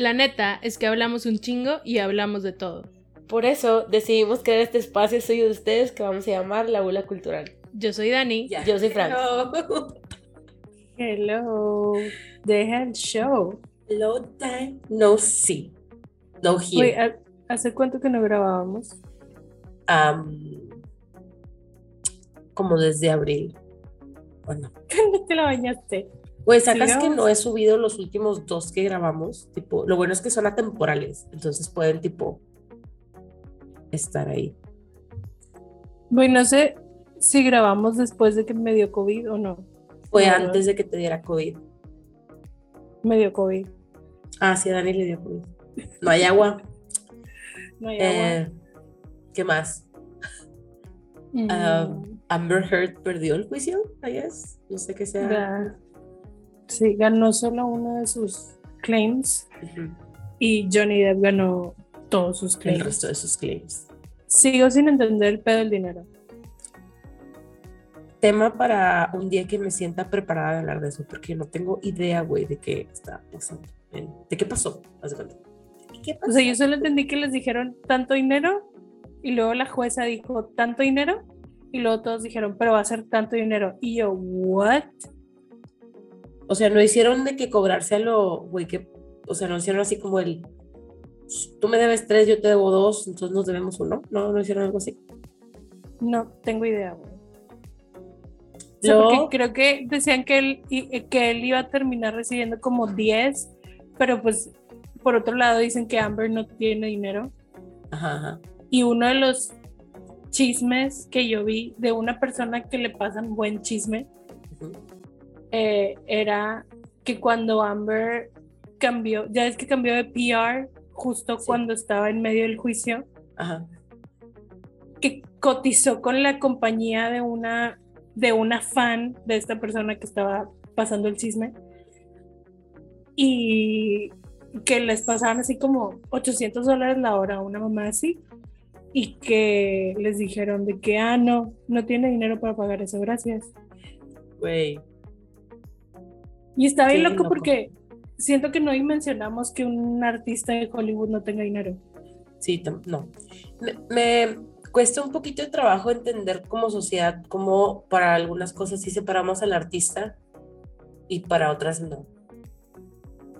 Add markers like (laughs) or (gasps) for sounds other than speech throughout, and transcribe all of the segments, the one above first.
La neta es que hablamos un chingo y hablamos de todo. Por eso decidimos crear este espacio suyo de ustedes que vamos a llamar La Bula Cultural. Yo soy Dani. Yo soy Fran. Hello. Deja el show. Hello time. No sí. No here. ¿ha- ¿hace cuánto que no grabábamos? Am, como desde abril. Bueno. (laughs) no te la bañaste? Pues sacas que no he subido los últimos dos que grabamos. Tipo, lo bueno es que son atemporales. Entonces pueden, tipo, estar ahí. Bueno, no sé si grabamos después de que me dio COVID o no. Fue No, antes de que te diera COVID. Me dio COVID. Ah, sí, a Dani le dio COVID. No hay agua. (laughs) No hay agua. Eh, ¿Qué más? Mm, ah, Amber Heard perdió el juicio, I guess. No sé qué sea. Sí, ganó solo uno de sus claims Ujú, y Johnny Depp ganó todos sus El claims. resto de sus claims. Sigo sin entender el pedo del dinero. Tema para un día que me sienta preparada de hablar de eso, porque no tengo idea, güey, de qué está pasando. ¿De qué pasó? Haz de. ¿Qué O pasó? sea, yo solo entendí que les dijeron tanto dinero y luego la jueza dijo tanto dinero y luego todos dijeron, pero va a ser tanto dinero. Y yo, ¿what? O sea, no hicieron de que cobrarse a lo, güey, que, o sea, no hicieron así como el, tú me debes tres, yo te debo dos, entonces nos debemos uno. No, no hicieron algo así. No tengo idea, güey. O sea, Luego- porque creo que decían que él, i- que él iba a terminar recibiendo como 10, pero pues por otro lado dicen que Amber no tiene dinero. Ajá, ajá. Y uno de los chismes que yo vi de una persona que le pasan buen chisme ujú. Eh, era que cuando Amber cambió, ya es que cambió de PR justo Sí. cuando estaba en medio del juicio, Ajá. que cotizó con la compañía de una de una fan de esta persona que estaba pasando el chisme y que les pasaban así como 800 dólares la hora una mamá así y que les dijeron de que ah no no tiene dinero para pagar eso gracias Güey. Y está bien loco, loco. porque siento que no mencionamos que un artista de Hollywood no tenga dinero Sí, no. Me, me cuesta un poquito de trabajo entender como sociedad cómo para algunas cosas sí separamos al artista y para otras no.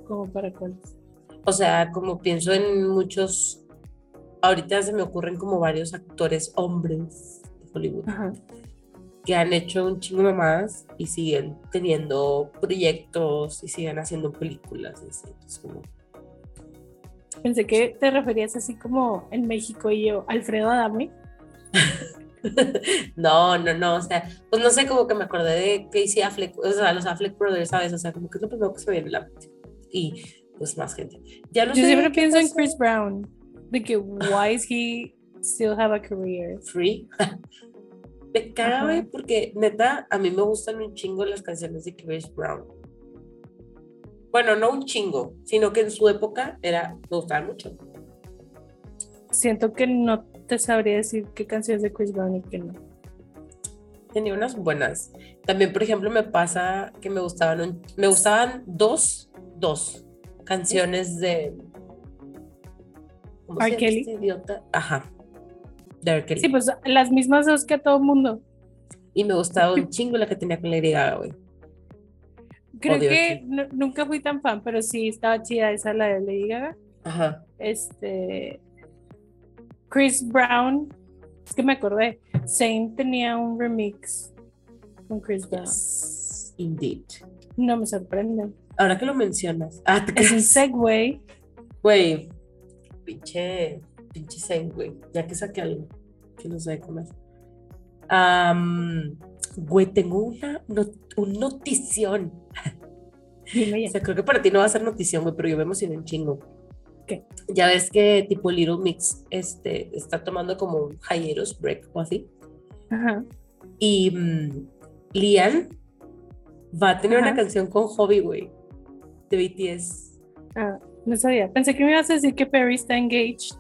como para cuáles O sea, como pienso en muchos, ahorita se me ocurren como varios actores hombres de Hollywood Ajá. Que han hecho un chingo mamadas y siguen teniendo proyectos y siguen haciendo películas. así. Entonces, como, Pensé que te referías así como en México y yo, Alfredo Adame. (laughs) No, no, no, o sea, pues no sé, como que me acordé de Casey Affleck, o sea, los Affleck Brothers, ¿sabes? O sea, como que es lo primero que se viene a la mente. Y pues más gente. Ya no yo sé siempre pienso en. Chris Brown, de que why is he still have a career? Free. (laughs) me güey, porque neta, a mí me gustan un chingo las canciones de Chris Brown. Bueno, no un chingo, sino que en su época era, me gustaban mucho. Siento que no te sabría decir qué canciones de Chris Brown y qué no. Tenía unas buenas. También, por ejemplo, me pasa que me gustaban, un- me gustaban dos, dos canciones de. ¿Cómo se llama este idiota? Ajá. De R. Kelly. Sí, pues las mismas dos que a todo mundo. Y me gustaba un (laughs) chingo la que tenía con Lady Gaga, güey. Creo Odio que nunca fui tan fan, pero sí estaba chida esa, la de Lady Gaga. Ajá. Este. Chris Brown. Es que me acordé. Zayn tenía un remix con Chris Brown. Yes, indeed. No me sorprende. Ahora que lo mencionas. Ah, Es un segue. Güey. Pinche. Pinche Zen, güey. Ya que saqué algo. Que no sé cómo es. Am, güey, tengo una, not- un notición. Dime O sea, creo que para ti no va a ser notición, güey, pero yo me emocioné un chingo. ¿Qué? Ya ves que tipo Little Mix este, está tomando como un hiatus break o así. Ajá. Y mm, Lian va a tener Ajá. una canción con Hobby, güey, de BTS. Ah, no sabía. Pensé que me ibas a decir que Perry está engaged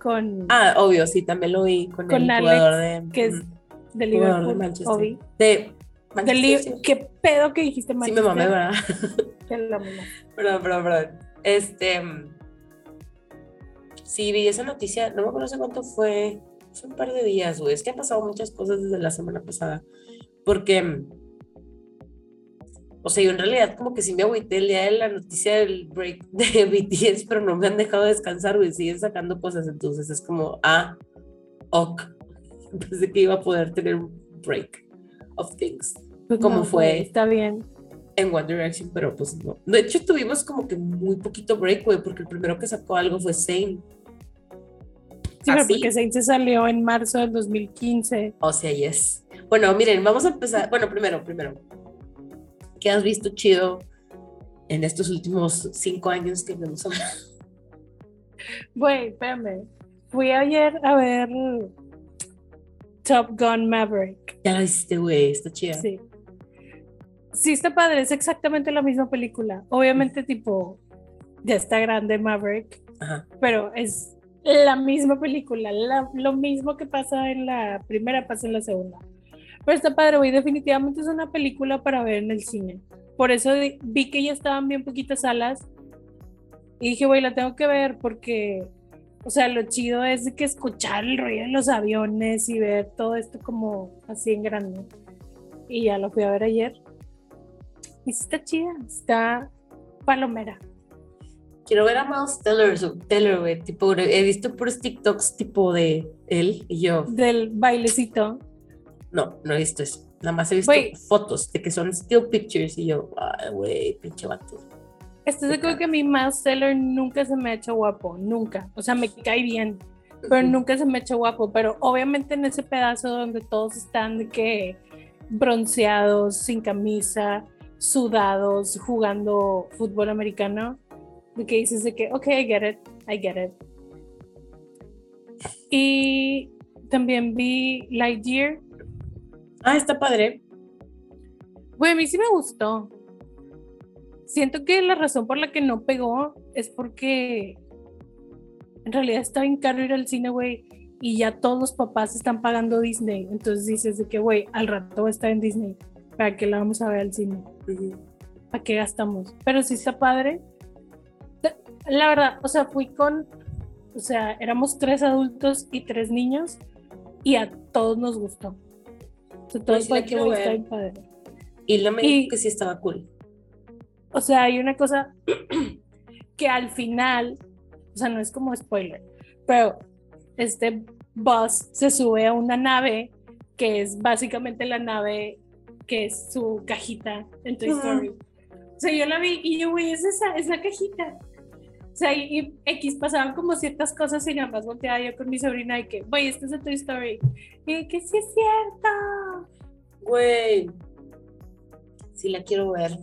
con Ah, obvio, sí, también lo vi con, Con el Alex, jugador de, que es mm, de jugador de Liverpool. Manchester. De Manchester. ¿Qué pedo que dijiste Sí, me Manchester? mamé, ¿verdad? (laughs) Perdón, perdón, perdón. Este. Sí, vi esa noticia, no me acuerdo hace cuánto fue, hace un par de días, güey. Es que han pasado muchas cosas desde la semana pasada. Porque. O sea, yo en realidad como que sí me agüité el día de la noticia del break (laughs) de BTS, pero no me han dejado descansar, güey. Siguen sacando cosas, entonces es como, ah, ok. (laughs) Pensé que iba a poder tener un break of things. Pues ¿Cómo no, fue? Está bien. en One Direction, pero pues no. De hecho, tuvimos como que muy poquito break, güey, porque el primero que sacó algo fue Zayn. Sí, pero porque Saint se salió en marzo del 2015. O sea, yes. Bueno, miren, vamos a empezar. Bueno, primero, primero. ¿Qué has visto chido en estos últimos cinco años que hemos Güey, espérame. Fui ayer a ver Top Gun Maverick. Ya la viste, güey, está chida. Sí. Sí, está padre, es exactamente la misma película. Obviamente, tipo, ya está grande Maverick, Ajá. pero es la misma película. la- lo mismo que pasa en la primera pasa en la segunda. Pero está padre, güey. Definitivamente es una película para ver en el cine. Por eso vi que ya estaban bien poquitas salas. Y dije, güey, la tengo que ver porque, o sea, lo chido es que escuchar el ruido de los aviones y ver todo esto como así en grande. Y ya lo fui a ver ayer. Y está chida, está palomera. Quiero ver a Miles Teller, güey. Tipo, he visto puros TikToks tipo de él y yo. Del bailecito. No, no he visto eso. Nada más he visto Güey. fotos de que son still pictures y yo, ay, güey, pinche vato. Estoy acuerdo que a mí Miles Teller nunca se me ha hecho guapo, nunca. O sea, me cae bien, pero nunca se me ha hecho guapo. Pero obviamente en ese pedazo donde todos están de que bronceados, sin camisa, sudados, jugando fútbol americano, de que dices de que, ok, I get it, I get it. Y también vi Lightyear. Ah, está padre. Güey, a mí sí me gustó. Siento que la razón por la que no pegó es porque en realidad está bien caro ir al cine, güey, y ya todos los papás están pagando Disney. Entonces dices de que, güey, al rato va a estar en Disney. ¿Para qué la vamos a ver al cine? ¿Para qué gastamos? Pero sí está padre. La verdad, o sea, fui con, o sea, éramos tres adultos y tres niños y a todos nos gustó. La quiero ver. bien padre. Y lo me dijo que sí estaba cool. O sea, hay una cosa (clears throat) que al final, o sea, no es como spoiler, pero este Buzz se sube a una nave que es básicamente la nave que es su cajita en Toy. Story. O sea, yo la vi y yo, güey, es esa, es la cajita. O sea, y, y X pasaban como ciertas cosas y nada más volteaba yo con mi sobrina y que, güey, esto es de Toy Story. Y que sí es cierto. Güey. Sí la quiero ver.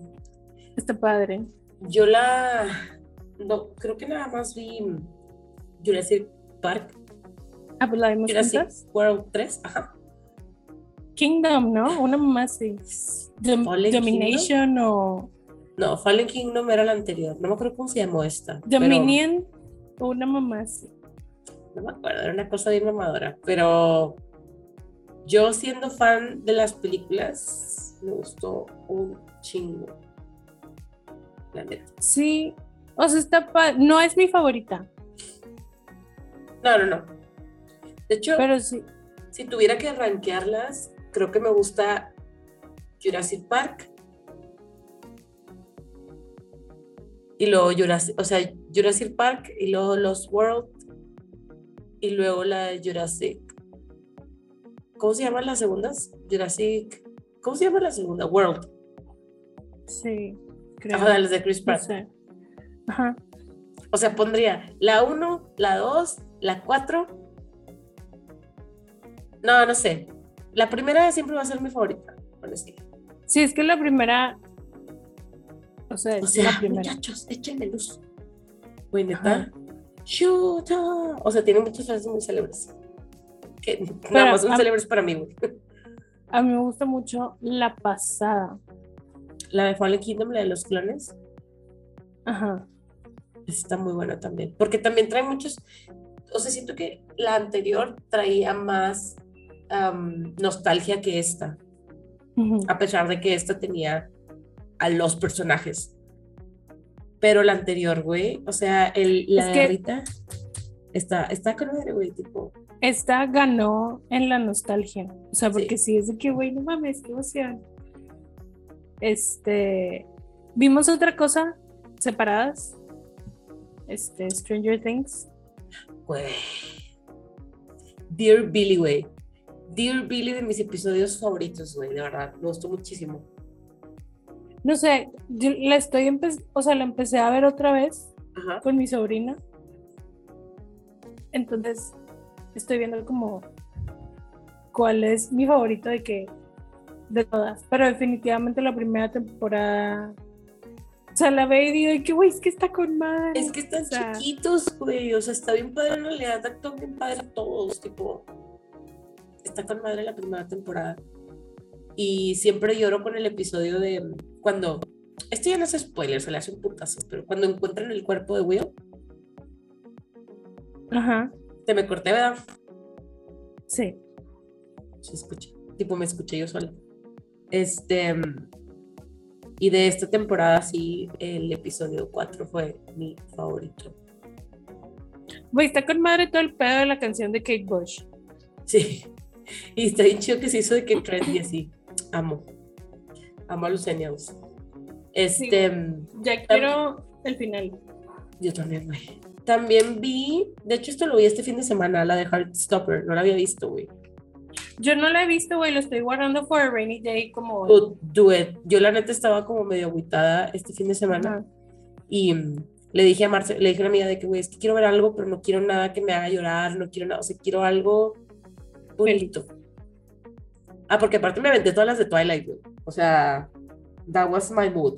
Está padre. Yo la. No, creo que nada más vi Jurassic Park, Ah, pues la vimos Jurassic juntas. World 3. Ajá. Kingdom, ¿no? Una mamá así. Dom- Fallen Domination o No, Fallen Kingdom era la anterior. No me acuerdo cómo se llamó esta. pero- Dominion o una mamá así. no me acuerdo, era una cosa bien mamadora. Pero yo siendo fan de las películas, me gustó un chingo. La neta. Sí, o sea, está pa- no es mi favorita, No, no, no. De hecho, pero sí. si tuviera que rankearlas, creo que me gusta Jurassic Park. Y luego Jurassic, o sea, Jurassic Park y luego Lost World. Y luego la de Jurassic. ¿Cómo se llaman las segundas? Jurassic. ¿Cómo se llama la segunda? World. Sí, creo. Ajá, las de Chris no Pratt. sé. Ajá. O sea, pondría la 1, la 2, la 4. No, no sé. La primera siempre va a ser mi favorita, honestamente. Sí, es que la primera. O sea, O sea, la primera. muchachos, échenme luz. Güey, neta. Shoot. ah. O sea, tiene muchas frases muy célebres. Que nada más son célebres para mí, güey. A mí me gusta mucho la pasada. La de Fallen Kingdom, la de los clones, Ajá. está muy buena también. Porque también trae muchos. O sea, siento que la anterior traía más nostalgia que esta. A pesar de que esta tenía a los personajes. pero la anterior, güey, o sea, el, la Es de que- ahorita está, está con madre, güey, tipo, Esta ganó en la nostalgia. O sea, porque sí, es de que, güey, no mames, qué emoción. Este. Vimos otra cosa separadas. Este, Stranger Things. güey. Dear Billy, güey. Dear Billy de mis episodios favoritos, güey, de verdad, me gustó muchísimo. No sé, yo la estoy o sea, la empecé a ver otra vez Ajá. con mi sobrina. Entonces, estoy viendo como cuál es mi favorito de que de todas. Pero definitivamente la primera temporada. O sea, la veo y digo, "Ay, que güey, es que está con madre. Es que están O sea, chiquitos, güey. O sea, está bien padre en realidad. Actúan bien padre todos. Tipo, está con madre la primera temporada. Y siempre lloro con el episodio de cuando. Esto ya no es spoiler, se le hace un putazo. Pero cuando encuentran el cuerpo de Will, Ajá, te me corté, ¿verdad? sí. Se escucha. Tipo, me escuché yo sola. Este. Y de esta temporada, sí, el episodio 4 fue mi favorito. Güey, está con madre todo el pedo de la canción de Kate Bush. Sí. Y está bien chido que se hizo de que trendy así. Amo. Amo a los Millennials. Este, Ya quiero el final. yo también, güey. También vi, de hecho esto lo vi este fin de semana, la de Heartstopper, no la había visto, güey. Yo no la he visto, güey, lo estoy guardando for a rainy day como... Do it. Yo la neta estaba como medio agüitada este fin de semana y mm, le dije a Marce, le dije a una amiga de que, güey, es que quiero ver algo, pero no quiero nada que me haga llorar, no quiero nada, o sea, quiero algo bonito. Ah, porque aparte me aventé todas las de Twilight, güey. O sea, that was my mood.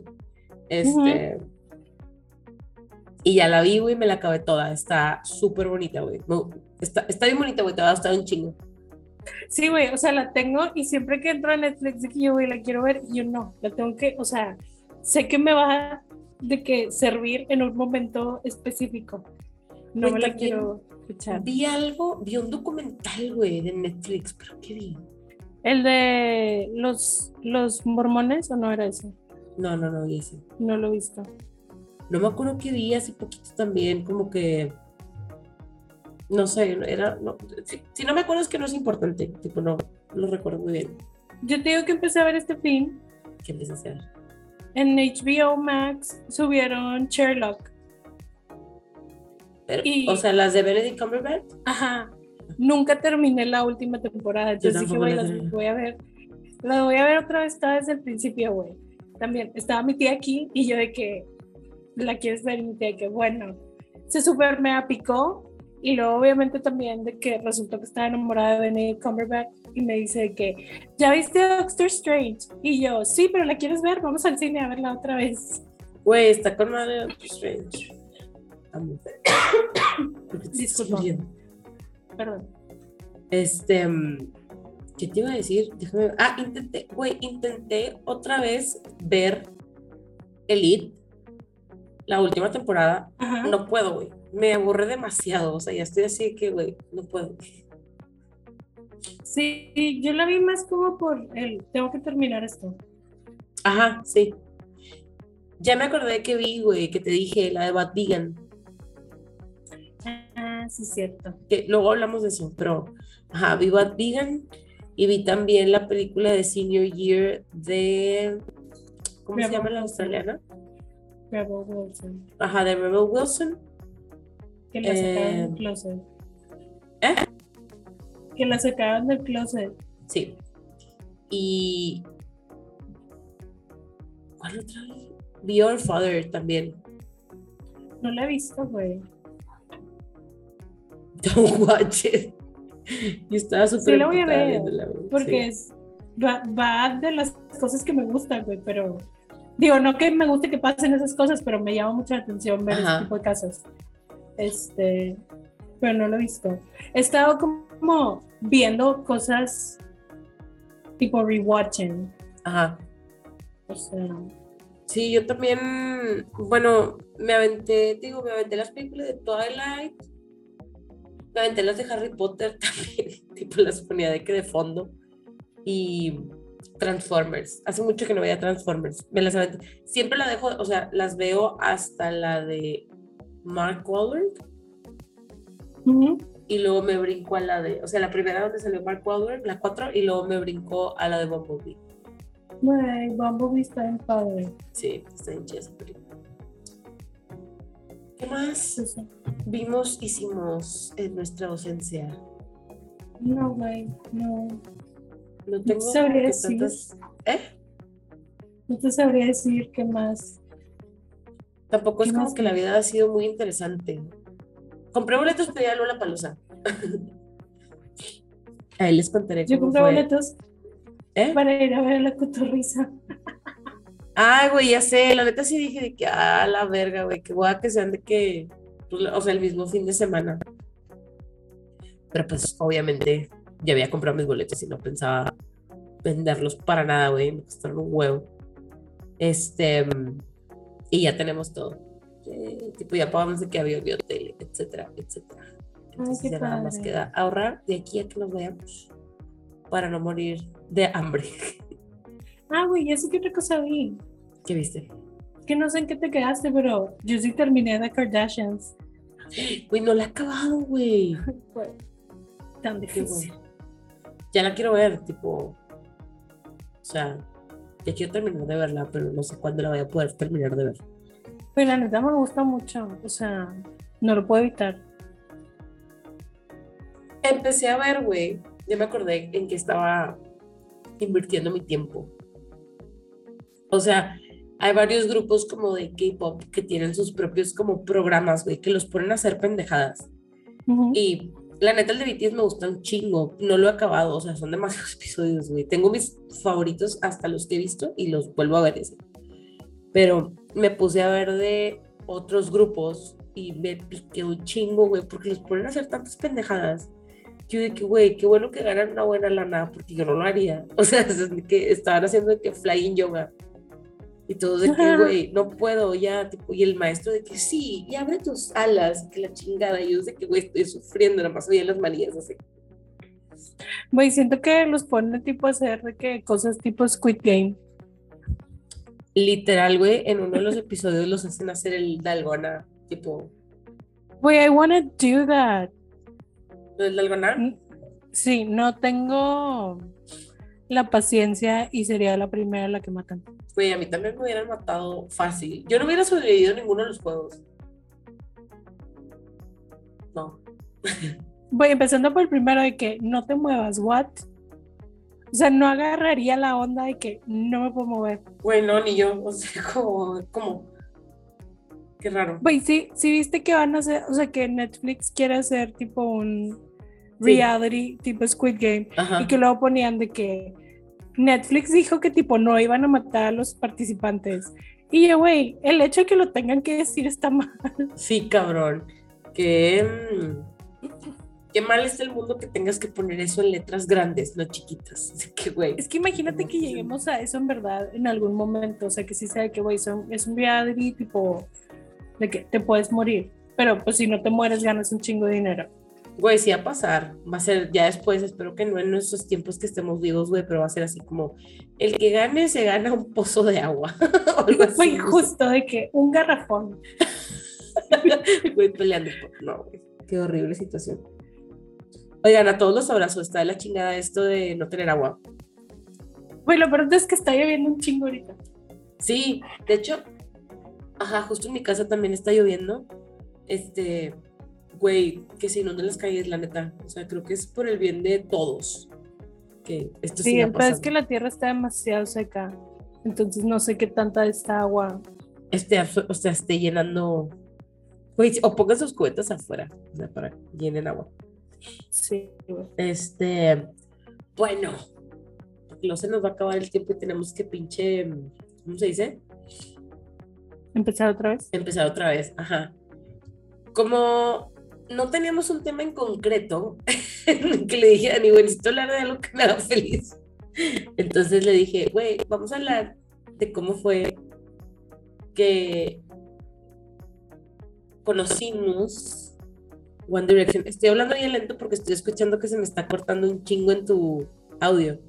Este. Y ya la vi, güey, me la acabé toda. Está súper bonita, güey. Está, está bien bonita, güey. Te va a gustar un chingo. Sí, güey, o sea, la tengo y siempre que entro a Netflix de que yo, güey, la quiero ver, yo no, la tengo que, o sea, sé que me va de que servir en un momento específico. No Güey, me la quiero escuchar. Vi algo, vi un documental, güey, de Netflix, pero ¿qué vi? El de los, los mormones, ¿o no era ese? No, no, no vi ese. No lo he visto. No me acuerdo que vi hace poquito también, como que. No sé, era. no, si, si no me acuerdo es que no es importante. Tipo, no, lo recuerdo muy bien. Yo te digo que empecé a ver este film. ¿Qué empecé a hacer? En HBO Max subieron Sherlock. Pero, Y- O sea, las de Benedict Cumberbatch. Ajá. Nunca terminé la última temporada. Entonces dije, güey, la las voy a ver. Las voy a ver otra vez, está desde el principio, güey. También estaba mi tía aquí y yo de que la quieres ver y de que bueno. Se super me picó y luego obviamente también de que resultó que estaba enamorada de Benedict Cumberbatch y me dice que ya viste Doctor Strange y yo sí, pero la quieres ver, vamos al cine a verla otra vez. Güey, está con madre Doctor Strange. Amo. ¿Por qué te estás (coughs) Disculpa. Perdón. Este. mm, ¿Qué te iba a decir? Déjame. Ah, intenté, güey, intenté otra vez ver Elite, la última temporada. Ajá. No puedo, güey. Me aburre demasiado. O sea, ya estoy así que, güey, no puedo. Sí, yo la vi más como por el tengo que terminar esto. Ajá, sí. Ya me acordé que vi, güey, que te dije, la de Bad Vegan. Ah, sí, cierto. Que luego hablamos de eso, pero. Ajá, vi Bad Vegan y vi también la película de Senior Year de. ¿Cómo se llama la australiana? Rebel Wilson. Ajá, de Rebel Wilson. Que la sacaron Eh, del closet. ¿eh? Que la sacaron del closet. Sí. Y. ¿Cuál otra? Vi Your Father también. No la he visto, güey. Don't watch it. Y estaba súper. Sí, la voy a ver. Porque Sí. es, va, va de las cosas que me gustan, güey, pero digo, no que me guste que pasen esas cosas, pero me llama mucha atención ver Ajá. ese tipo de casos. Este, pero no lo he visto. He estado como viendo cosas tipo rewatching. Ajá. O sea, Sí, yo también, bueno, me aventé, digo, me aventé las películas de Twilight, me aventé las de Harry Potter (laughs) también, tipo las ponía de que de fondo, y Transformers. Hace mucho que no veía Transformers. Me las. Siempre la dejo, o sea, las veo hasta la de Mark Wahlberg y luego me brinco a la de, o sea, la primera donde salió Mark Wahlberg, la 4, y luego me brincó a la de Bumblebee. Güey, Bumblebee está bien padre. Sí, está en chida. ¿Qué más vimos, hicimos en nuestra ausencia? No, güey, no. No tengo como sabría decir. tantas- ¿Eh? No te sabría decir qué más. Tampoco es ¿Qué como más que la vida ha sido muy interesante. Compré boletos para ir a Lola Palusa. (laughs) Ahí les contaré Yo compré fue. boletos ¿Eh? para ir a ver la cotorriza. Ay, güey, ya sé, la neta sí dije de que, ah, la verga, güey, que guay que sean de que, pues, o sea, el mismo fin de semana. Pero pues, obviamente, ya había comprado mis boletos y no pensaba venderlos para nada, güey, me costaron un huevo. Este, y ya tenemos todo. Eh, tipo, ya pagamos de que había mi hotel, etcétera, etcétera. Entonces qué ya nada más queda ahorrar de aquí a que nos vayamos para no morir de hambre. Ah, güey, sé que otra cosa vi. ¿Qué viste? Que no sé en qué te quedaste, pero yo sí terminé de Kardashians. (gasps) Güey, no la he acabado, güey. Fue (laughs) tan Qué difícil. bueno. Ya la quiero ver, tipo. O sea, ya quiero terminar de verla, pero no sé cuándo la voy a poder terminar de ver. Pero la neta me gusta mucho. O sea, no lo puedo evitar. Empecé a ver, güey. Ya me acordé en que estaba invirtiendo mi tiempo. O sea, hay varios grupos como de K-pop que tienen sus propios como programas, güey, que los ponen a hacer pendejadas. Ujú. Y la neta, el de BTS me gusta un chingo. No lo he acabado, o sea, son demasiados (laughs) episodios, güey. Tengo mis favoritos hasta los que he visto y los vuelvo a ver ese. Pero me puse a ver de otros grupos y me piqué un chingo, güey, porque los ponen a hacer tantas pendejadas. Yo de que, güey, qué bueno que ganan una buena lana, porque yo no lo haría. (laughs) O sea, es que estaban haciendo de que flying yoga. Y todos de que, güey, no puedo ya, tipo, y el maestro de que sí, y abre tus alas, que la chingada. Y yo de que, güey, estoy sufriendo, nada más veía las manillas así. Güey, siento que los ponen tipo a hacer de que cosas tipo Squid Game. Literal, güey, en uno de los episodios los hacen hacer el dalgona, tipo, Güey, I wanna do that. ¿lo del dalgona? Mm, Sí, no tengo la paciencia y sería la primera la que matan. Güey, a mí también me hubieran matado fácil. Yo no hubiera sobrevivido a ninguno de los juegos. No. Voy empezando por el primero de que no te muevas, what? O sea, no agarraría la onda de que no me puedo mover. Güey, no, ni yo. O sea, (laughs) como, como. Qué raro. Güey, sí, sí viste que van a hacer, o sea, que Netflix quiere hacer tipo un Sí. reality tipo Squid Game Ajá. y que luego ponían de que Netflix dijo que tipo no iban a matar a los participantes. Y yo, güey, el hecho de que lo tengan que decir está mal. Sí, cabrón. Qué. mm, Qué mal es el mundo que tengas que poner eso en letras grandes, no chiquitas. (laughs) Así que, güey. Es que imagínate que lleguemos a eso en verdad en algún momento, o sea, que sí sea que, güey, es un reality tipo de que te puedes morir, pero pues si no te mueres ganas un chingo de dinero. Güey, sí va a pasar. Va a ser ya después, espero que no en nuestros tiempos que estemos vivos, güey, pero va a ser así como el que gane se gana un pozo de agua. (laughs) o algo así, Güey, no sé. justo de que un garrafón. (laughs) Güey, peleando. por- No, güey. Qué horrible situación. Oigan, a todos los abrazos. Está de la chingada esto de no tener agua. Güey, lo peor es que está lloviendo un chingo ahorita. Sí, de hecho, ajá, justo en mi casa también está lloviendo. Este, güey, que se inunden las calles, la neta. O sea, creo que es por el bien de todos. Que esto Sí, siga peor es pasando. que la tierra está demasiado seca, entonces no sé qué tanta de esta agua. Este, o sea, esté llenando. Güey, o pongan sus cubetas afuera, o sea, para que llenen agua. Sí, güey. Este, bueno, luego se nos va a acabar el tiempo y tenemos que pinche, ¿cómo se dice? Empezar otra vez. Empezar otra vez, ajá. Como no teníamos un tema en concreto, (laughs) que le dije a güey, necesito hablar de algo que me haga feliz. Entonces le dije, güey, vamos a hablar de cómo fue que conocimos One Direction. Estoy hablando bien lento porque estoy escuchando que se me está cortando un chingo en tu audio.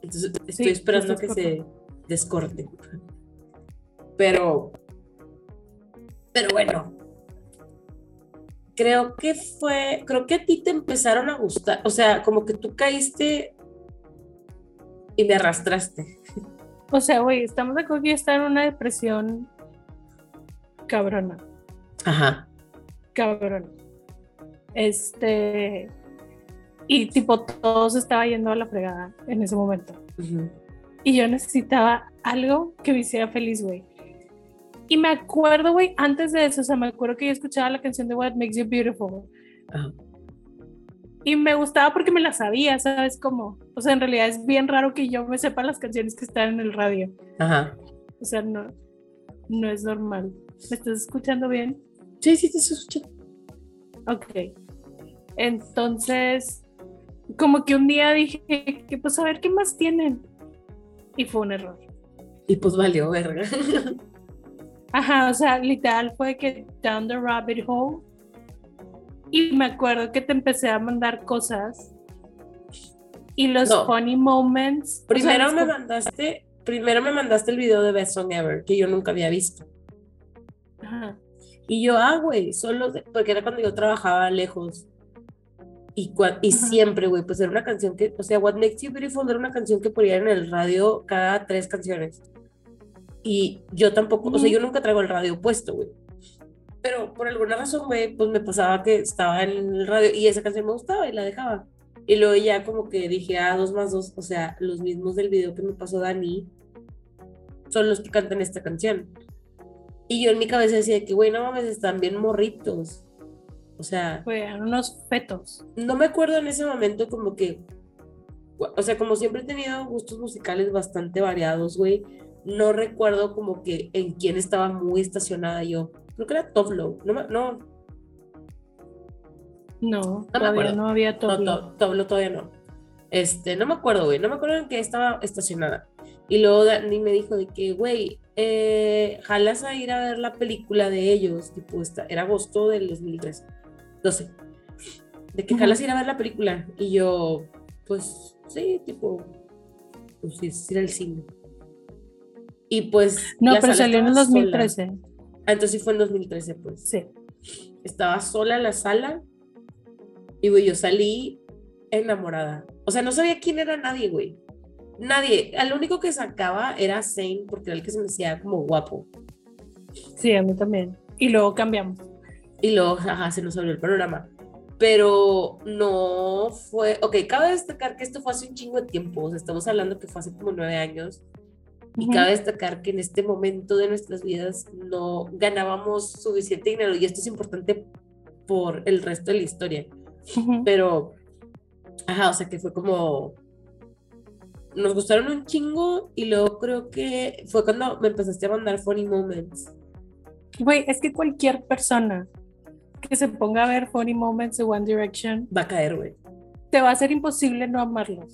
Entonces estoy Sí, esperando que se descorte. Pero, pero bueno, creo que fue, creo que a ti te empezaron a gustar, o sea, como que tú caíste y me arrastraste. O sea, güey, estamos de acuerdo que yo estaba en una depresión cabrona, Ajá. cabrona. Este. Y tipo, todo se estaba yendo a la fregada en ese momento. Y yo necesitaba algo que me hiciera feliz, güey. Y me acuerdo, güey, antes de eso, o sea, me acuerdo que yo escuchaba la canción de What Makes You Beautiful. ajá. Y me gustaba porque me la sabía, ¿sabes cómo? O sea, en realidad es bien raro que yo me sepa las canciones que están en el radio. Ajá. O sea, no, no es normal. ¿Me estás escuchando bien? Sí, sí, te escucho. Ok. Entonces, como que un día dije que pues a ver qué más tienen. Y fue un error. Y pues valió, verga. (laughs) Ajá, o sea, literal fue que down the rabbit hole. Y me acuerdo que te empecé a mandar cosas. Y los No. funny moments. o sea, Primero los me mandaste, primero me mandaste el video de Best Song Ever, que yo nunca había visto. Ajá. Y yo, ah, güey, solo, de- porque era cuando yo trabajaba lejos. Y, cua- y Ajá. siempre, güey, pues era una canción que, o sea, What Makes You Beautiful era una canción que ponían en el radio cada tres canciones. Y yo tampoco, o sea, yo nunca traigo el radio puesto, güey. Pero por alguna razón, güey, pues me pasaba que estaba en el radio y esa canción me gustaba y la dejaba. Y luego ya como que dije, ah, dos más dos, o sea, los mismos del video que me pasó Dani son los que cantan esta canción. Y yo en mi cabeza decía que, güey, no mames, están bien morritos. O sea, eran unos fetos. no me acuerdo en ese momento como que, o sea, como siempre he tenido gustos musicales bastante variados, güey, no recuerdo como que en quién estaba muy estacionada yo. Creo que era Top Low, no, me- no, No, me acuerdo. no había no, todo. To- Top Low todavía no. Este, no me acuerdo, güey, no me acuerdo en qué estaba estacionada. Y luego Dani me dijo de que, güey, eh, jalas a ir a ver la película de ellos, tipo, esta, era agosto del 2003, 12. De que jalas a ir a ver la película. Y yo, pues, sí, tipo, pues sí, era el cine. Y pues. No, pero salió en el estaba sola. 2013. Ah, entonces sí fue en 2013, pues. Sí. Estaba sola en la sala. Y, güey, yo salí enamorada. O sea, no sabía quién era nadie, güey. Nadie. Al único que sacaba era Zane, porque era el que se me hacía como guapo. Sí, a mí también. Y luego cambiamos. Y luego, ajá, se nos abrió el panorama. Pero no fue. Ok, cabe destacar que esto fue hace un chingo de tiempo. O sea, estamos hablando que fue hace como nueve años. Y cabe destacar que en este momento de nuestras vidas no ganábamos suficiente dinero. Y esto es importante por el resto de la historia. Pero, ajá, o sea, que fue como. Nos gustaron un chingo. Y luego creo que fue cuando me empezaste a mandar funny moments. Güey, es que cualquier persona que se ponga a ver Funny Moments de One Direction, Va a caer, güey. te va a ser imposible no amarlos.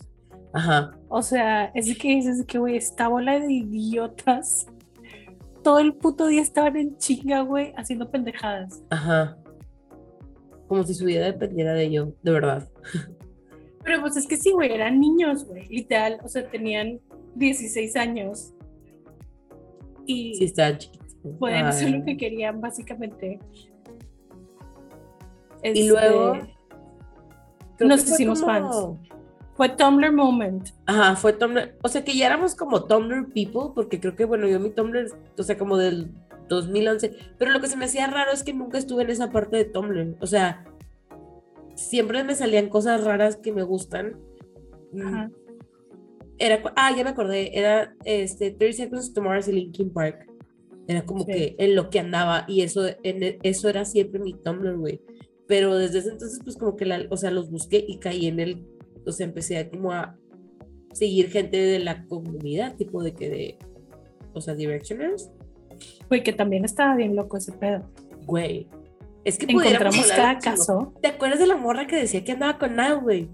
Ajá. O sea, es que dices que, güey, esta bola de idiotas, todo el puto día estaban en chinga, güey, haciendo pendejadas. Ajá. Como si su vida dependiera de ello, de verdad. Pero pues es que sí, güey, eran niños, güey, literal, o sea, tenían 16 años y Sí, estaban chiquitos. pueden hacer lo que querían, básicamente. Y Este, luego. creo nos hicimos como- Fue Tumblr Moment. Ajá, fue Tumblr. O sea que ya éramos como Tumblr people, porque creo que, bueno, yo mi Tumblr, o sea, como del 2011. Pero lo que se me hacía raro es que nunca estuve en esa parte de Tumblr. O sea, siempre me salían cosas raras que me gustan. Mm, Ajá. Era, ah, ya me acordé, era este 30 Seconds to Mars y Linkin Park. Era como Sí. que en lo que andaba y eso, en, e- eso era siempre mi Tumblr, güey. Pero desde ese entonces, pues como que, la, o sea, los busqué y caí en el, o sea, empecé a como a seguir gente de la comunidad, tipo de que de, o sea, Directioners, Güey, que también estaba bien loco ese pedo. güey. Es que Encontramos cada caso. ¿Te acuerdas de la morra que decía que andaba con nada, güey?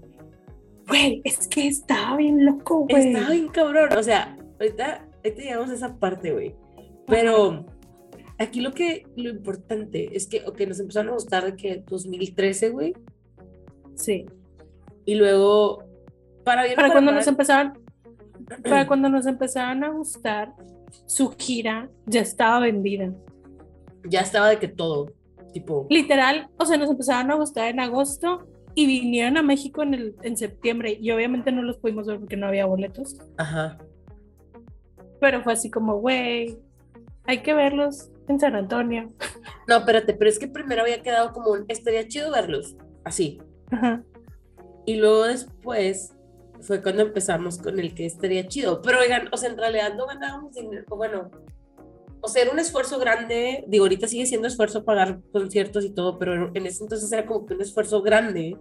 Güey, es que estaba bien loco, güey. Estaba bien cabrón. O sea, ahorita, ahorita llegamos a esa parte, güey. Pero aquí lo que, lo importante es que, ok, nos empezaron a gustar de que 2013, güey. Sí. Y luego, para bien o Para para cuando mal, nos empezaron, (clears throat) para cuando nos empezaban a gustar, su gira ya estaba vendida. Ya estaba de que todo, tipo, Literal, o sea, nos empezaban a gustar en agosto y vinieron a México en, el, en septiembre y obviamente no los pudimos ver porque no había boletos, ajá. pero fue así como, güey, hay que verlos en San Antonio. No, espérate, pero es que primero había quedado como un, estaría chido verlos, así. Ajá. Y luego después fue cuando empezamos con el que estaría chido. Pero oigan, o sea, en realidad no ganábamos dinero, bueno, o sea, era un esfuerzo grande, digo, ahorita sigue siendo esfuerzo pagar conciertos y todo, pero en ese entonces era como que un esfuerzo grande,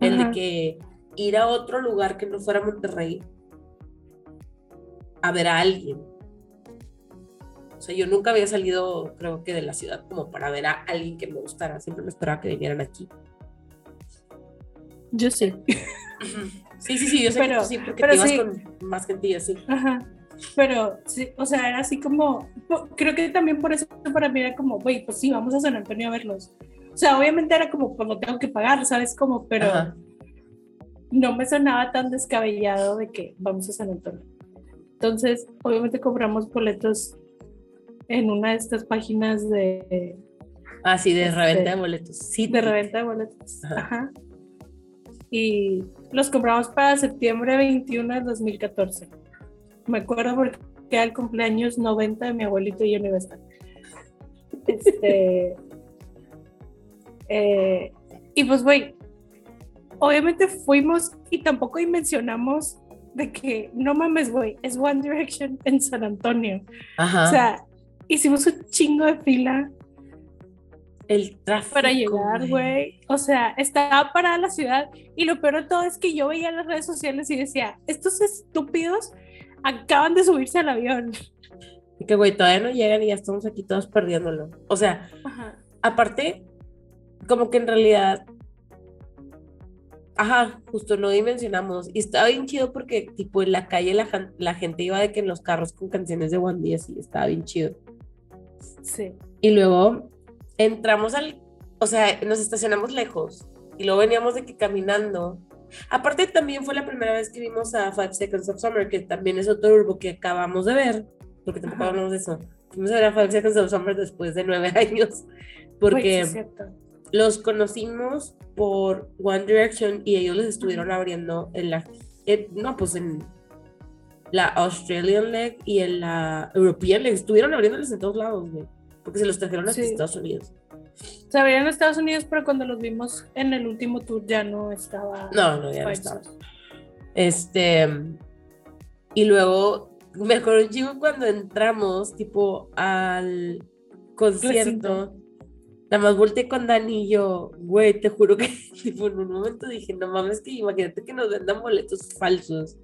el de que ir a otro lugar que no fuera Monterrey a ver a alguien. O sea, yo nunca había salido, creo que de la ciudad, como para ver a alguien que me gustara. Siempre me esperaba que vinieran aquí. Yo sí. Sí, sí, sí, yo sé Pero- que sí, porque pero te ibas sí. con más gente y así. Ajá. Pero sí, o sea, era así como, creo que también por eso para mí era como, güey, pues sí, vamos a San Antonio a verlos. O sea, obviamente era como, pues lo tengo que pagar, ¿sabes? Como, pero Ajá. no me sonaba tan descabellado de que vamos a San Antonio. Entonces, obviamente compramos boletos en una de estas páginas de, Ah, sí, de Este, reventa de boletos. Sí, de reventa de boletos. Ajá. Ajá. Y los compramos para septiembre 21 del 2014. Me acuerdo porque era el cumpleaños 90 de mi abuelito y yo no iba a estar. Este, (laughs) eh, y pues, güey, obviamente fuimos y tampoco dimensionamos de que, no mames, güey, es One Direction en San Antonio. Ajá. O sea, hicimos un chingo de fila el tráfico. para llegar, güey. O sea, estaba parada la ciudad y lo peor de todo es que yo veía las redes sociales y decía, estos estúpidos acaban de subirse al avión. Y que, güey, todavía no llegan y ya estamos aquí todos perdiéndolo. O sea, Ajá. aparte, como que en realidad, ajá, justo no dimensionamos. Y estaba bien chido porque, tipo, en la calle la, gente iba de que en los carros con canciones de One Day así, estaba bien chido. Sí. Y luego entramos al, o sea, nos estacionamos lejos y luego veníamos de que caminando. Aparte también fue la primera vez que vimos a Five Seconds of Summer, que también es otro grupo que acabamos de ver, porque tampoco Ajá. hablamos de eso. Fuimos a ver a Five Seconds of Summer después de nueve (laughs) años, porque los conocimos por One Direction y ellos les estuvieron abriendo en la, en- no, pues en la Australian Leg y en la European Leg, estuvieron abriéndoles en todos lados, güey, porque se los trajeron hasta Sí. Estados Unidos. Se abrían en Estados Unidos, pero cuando los vimos en el último tour ya no estaba. No, no, ya no estaba. Este, y luego me acuerdo un chingo cuando entramos, tipo, al concierto. Recinto. Nada más volteé con Dani y yo, güey, te juro que (laughs) tipo, en un momento dije, no mames, que imagínate que nos vendan boletos falsos.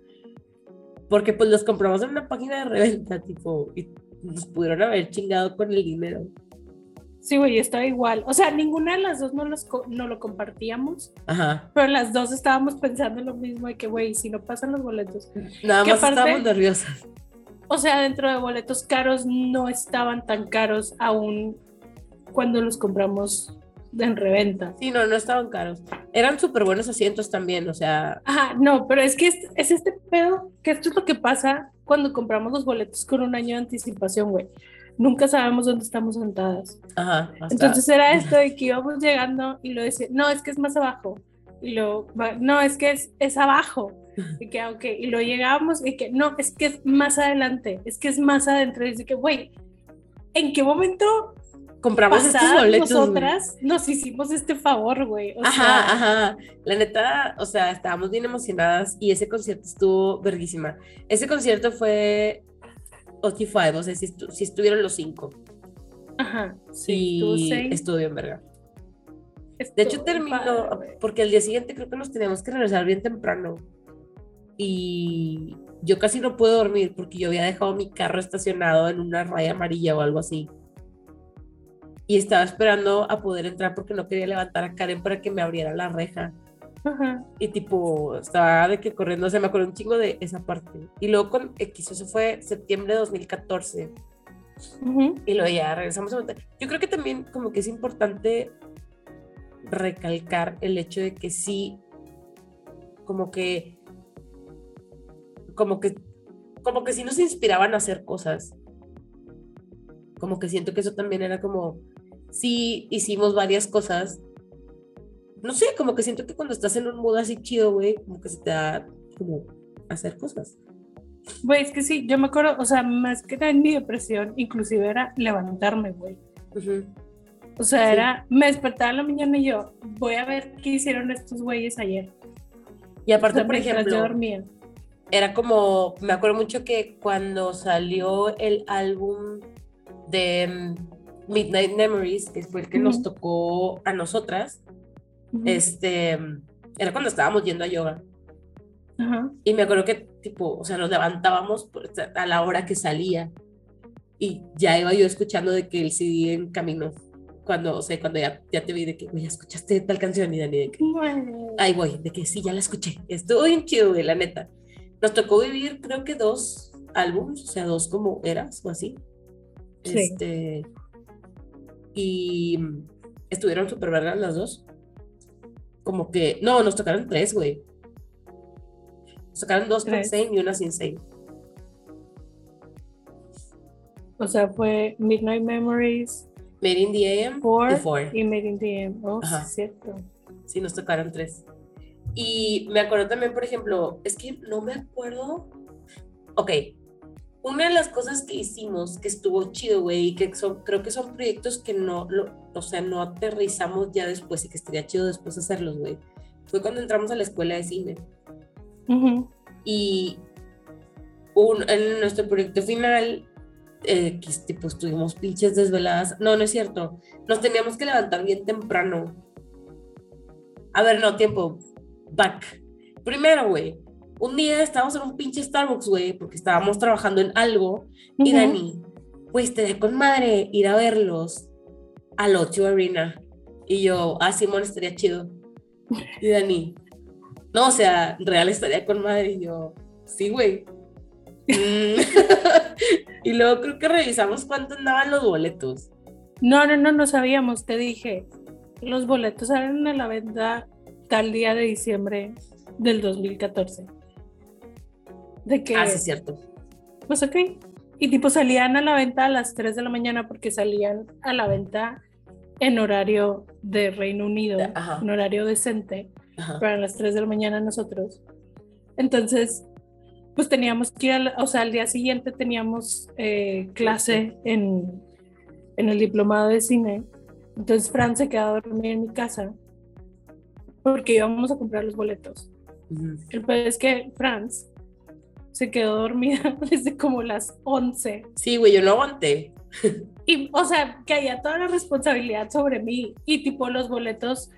Porque pues los compramos en una página de reventa, tipo, y nos pudieron haber chingado con el dinero. Sí, güey, estaba igual. O sea, ninguna de las dos no, los no lo compartíamos, Ajá. pero las dos estábamos pensando lo mismo de que, güey, si no pasan los boletos. Nada más aparte- estábamos nerviosas. O sea, dentro de boletos caros no estaban tan caros aún cuando los compramos en reventa. Sí, no, no estaban caros. Eran súper buenos asientos también, o sea, Ajá, no, pero es que es, es este pedo, que esto es lo que pasa cuando compramos los boletos con un año de anticipación, güey. Nunca sabemos dónde estamos sentadas. ajá. hasta- Entonces era esto de que íbamos llegando y lo decía, no, es que es más abajo. Y lo, no, es que es, es abajo. Y que, ok, y lo llegábamos y que, no, es que es más adelante, es que es más adentro. Y dice que, güey, ¿en qué momento compramos estos pasadas boletos. güey. nosotras nos hicimos este favor, güey? O Ajá, sea, ajá. La neta, o sea, estábamos bien emocionadas y ese concierto estuvo verguísima. Ese concierto fue OT5, o sea, si, estu- si estuvieron los cinco. ajá, sí, estuvo y estuvo bien verga. De hecho, terminó, padre, porque al día siguiente creo que nos teníamos que regresar bien temprano. Y yo casi no pude dormir porque yo había dejado mi carro estacionado en una raya amarilla o algo así. Y estaba esperando a poder entrar porque no quería levantar a Karen para que me abriera la reja. Ajá. Y tipo, estaba de que corriendo, o sea, me acuerdo un chingo de esa parte. Y luego con X, eso fue septiembre de 2014. Ujú. Y luego ya regresamos a. Yo creo que también como que es importante recalcar el hecho de que sí, como que, como que como que sí nos inspiraban a hacer cosas. Como que siento que eso también era como, sí hicimos varias cosas. No sé, como que siento que cuando estás en un mood así chido, güey, como que se te da como hacer cosas. Güey, es que sí, yo me acuerdo, o sea, más que nada en mi depresión, inclusive era levantarme, güey. O sea, Sí. era, me despertaba la mañana y yo, voy a ver qué hicieron estos güeyes ayer. Y O aparte, sea, por ejemplo, yo dormía. era como, me acuerdo mucho que cuando salió el álbum de mm, Midnight Memories, que fue el que nos tocó a nosotras, este, era cuando estábamos yendo a yoga. Y me acuerdo que, tipo, o sea, nos levantábamos por- a la hora que salía y ya iba yo escuchando de que el CD en camino. Cuando, o sea, cuando ya, ya te vi de que, güey, escuchaste tal canción y Dani de que, Bueno. ahí voy, de que sí, ya la escuché. Estuvo bien chido, güey, la neta. Nos tocó vivir, creo que dos álbums, o sea, dos como eras o así. Sí. Este. Y mm, estuvieron súper vergas las dos. Como que, no, nos tocaron tres, güey. Nos tocaron dos con. Zayn y una sin Zayn. O sea, fue Midnight Memories, Made in the AM Four, y Four. y Made in the AM. Oh, Ajá. cierto. Sí, nos tocaron tres. Y me acuerdo también, por ejemplo, es que no me acuerdo. Ok, una de las cosas que hicimos que estuvo chido, güey, y que son, creo que son proyectos que no, lo, o sea, no aterrizamos ya después y que estaría chido después hacerlos, güey. Fue cuando entramos a la escuela de cine. Y un, en nuestro proyecto final, eh, que tipo, estuvimos pinches desveladas. No, no es cierto. Nos teníamos que levantar bien temprano. A ver, no, tiempo. Back. Primero, güey. Un día estábamos en un pinche Starbucks, güey, porque estábamos trabajando en algo. Y. Dani, pues te con madre ir a verlos al 8 Arena. Y yo, ah, Simón, estaría chido. Y Dani, no, o sea, real estaría con madre. Y yo, sí, güey. Mm. (laughs) y luego creo que revisamos cuánto andaban los boletos. No, no, no, no sabíamos. Te dije, los boletos salen a la venta tal día de diciembre del 2014. De que, Ah, sí, es cierto. pues ok. Y tipo salían a la venta a las 3 de la mañana porque salían a la venta en horario de Reino Unido, Ajá. en horario decente. Ajá. para las 3 de la mañana nosotros. Entonces, pues teníamos que ir, al- o sea, al día siguiente teníamos eh, clase en, en el diplomado de cine. Entonces, Fran se quedó a dormir en mi casa porque íbamos a comprar los boletos. El peor es que Franz se quedó dormida (laughs) desde como las 11. Sí, güey, yo no aguanté. Y, o sea, caía toda la responsabilidad sobre mí. Y tipo, los boletos.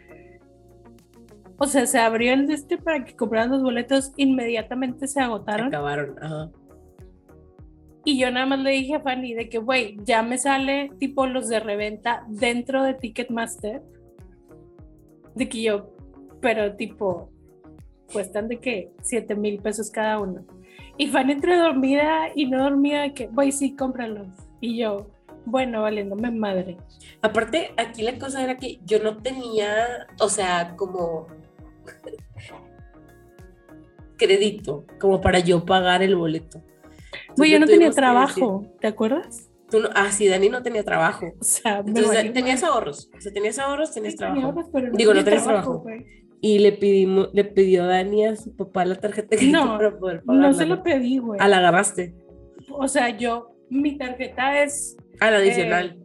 O sea, se abrió el de este para que compraran los boletos, inmediatamente se Se agotaron. acabaron. Ajá. Y yo nada más le dije a Fanny de que, güey, ya me sale tipo los de reventa dentro de Ticketmaster. De que yo, pero tipo, cuestan de que 7 mil pesos cada uno. Y Fanny entre dormida y no dormida, que, güey, sí, cómpralos. Y yo, bueno, valiéndome madre. Aparte, aquí la cosa era que yo no tenía, o sea, como (laughs) crédito, como para yo pagar el boleto. Güey, yo no tenía trabajo, ¿te acuerdas? tú no- ah, sí, Dani no tenía trabajo. O sea, me Entonces, tenías ahorros. O sea, tenías ahorros, tenías Sí, trabajo. ahorros, pero Digo, no tenía tenías trabajo. Y le pedimos, le pidió Dani a su papá la tarjeta crédito No, para poder pagarla. No se lo pedí, güey. Ah, la agarraste. O sea, yo, mi tarjeta es Ah, la adicional.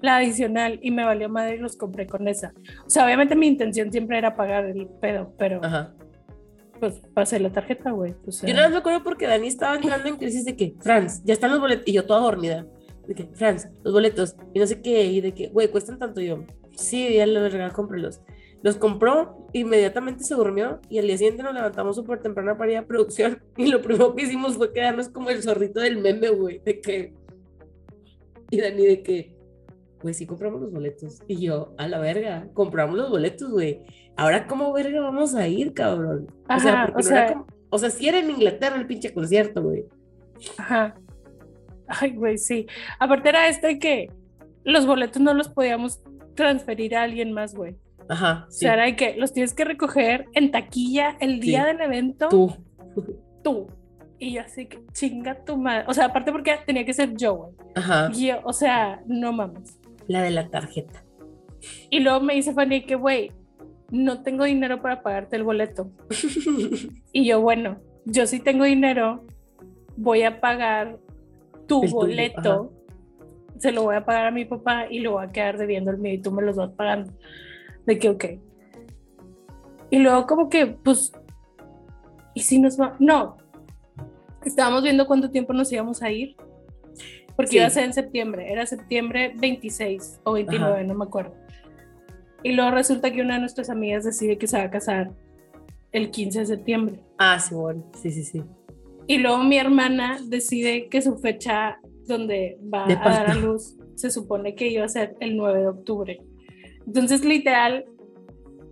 la adicional y me valió madre y los compré con esa. O sea, obviamente mi intención siempre era pagar el pedo, pero Ajá. pues pasé la tarjeta, güey. O sea, Yo nada más me acuerdo porque Dani estaba entrando en crisis de que, Franz, ya están los boletos. Y yo toda dormida. De que, Franz, los boletos. Y no sé qué. Y de que, güey, cuestan tanto. Yo, sí, ya lo regal, cómpralos. Los compró, inmediatamente se durmió. Y al día siguiente nos levantamos súper temprano para ir a producción. (laughs) Y lo primero que hicimos fue quedarnos como el zorrito del meme, güey. De que. Y Dani, de que, güey, sí compramos los boletos. Y yo, a la verga, compramos los boletos, güey. Ahora, ¿cómo verga vamos a ir, cabrón? o sea, Ajá, porque o no era sea- como- o sea, si era en Inglaterra el pinche concierto, güey. Ajá. Ay, güey, sí. Aparte era este que los boletos no los podíamos transferir a alguien más, güey. Ajá, O sí. sea, era de que los tienes que recoger en taquilla el día Sí. del evento Tú. tú. Y yo así que chinga tu madre. O sea, aparte porque tenía que ser yo, güey. Ajá. Y yo, o sea, no mames. La de la tarjeta. Y luego me dice Fanny que, güey, no tengo dinero para pagarte el boleto. (laughs) Y yo, bueno, yo sí tengo dinero, voy a pagar tu El tuyo, boleto, se lo voy a pagar a mi papá y lo voy a quedar debiendo el mío y tú me los vas pagando. De que, ok. Y luego como que, pues, ¿y si nos va? No, estábamos viendo cuánto tiempo nos íbamos a ir, porque Sí. iba a ser en septiembre, era septiembre 26 o 29, Ajá. no me acuerdo. Y luego resulta que una de nuestras amigas decide que se va a casar el 15 de septiembre. Ah, sí, bueno. Sí, sí, sí. Y luego mi hermana decide que su fecha donde va a dar a luz se supone que iba a ser el 9 de octubre. Entonces, literal,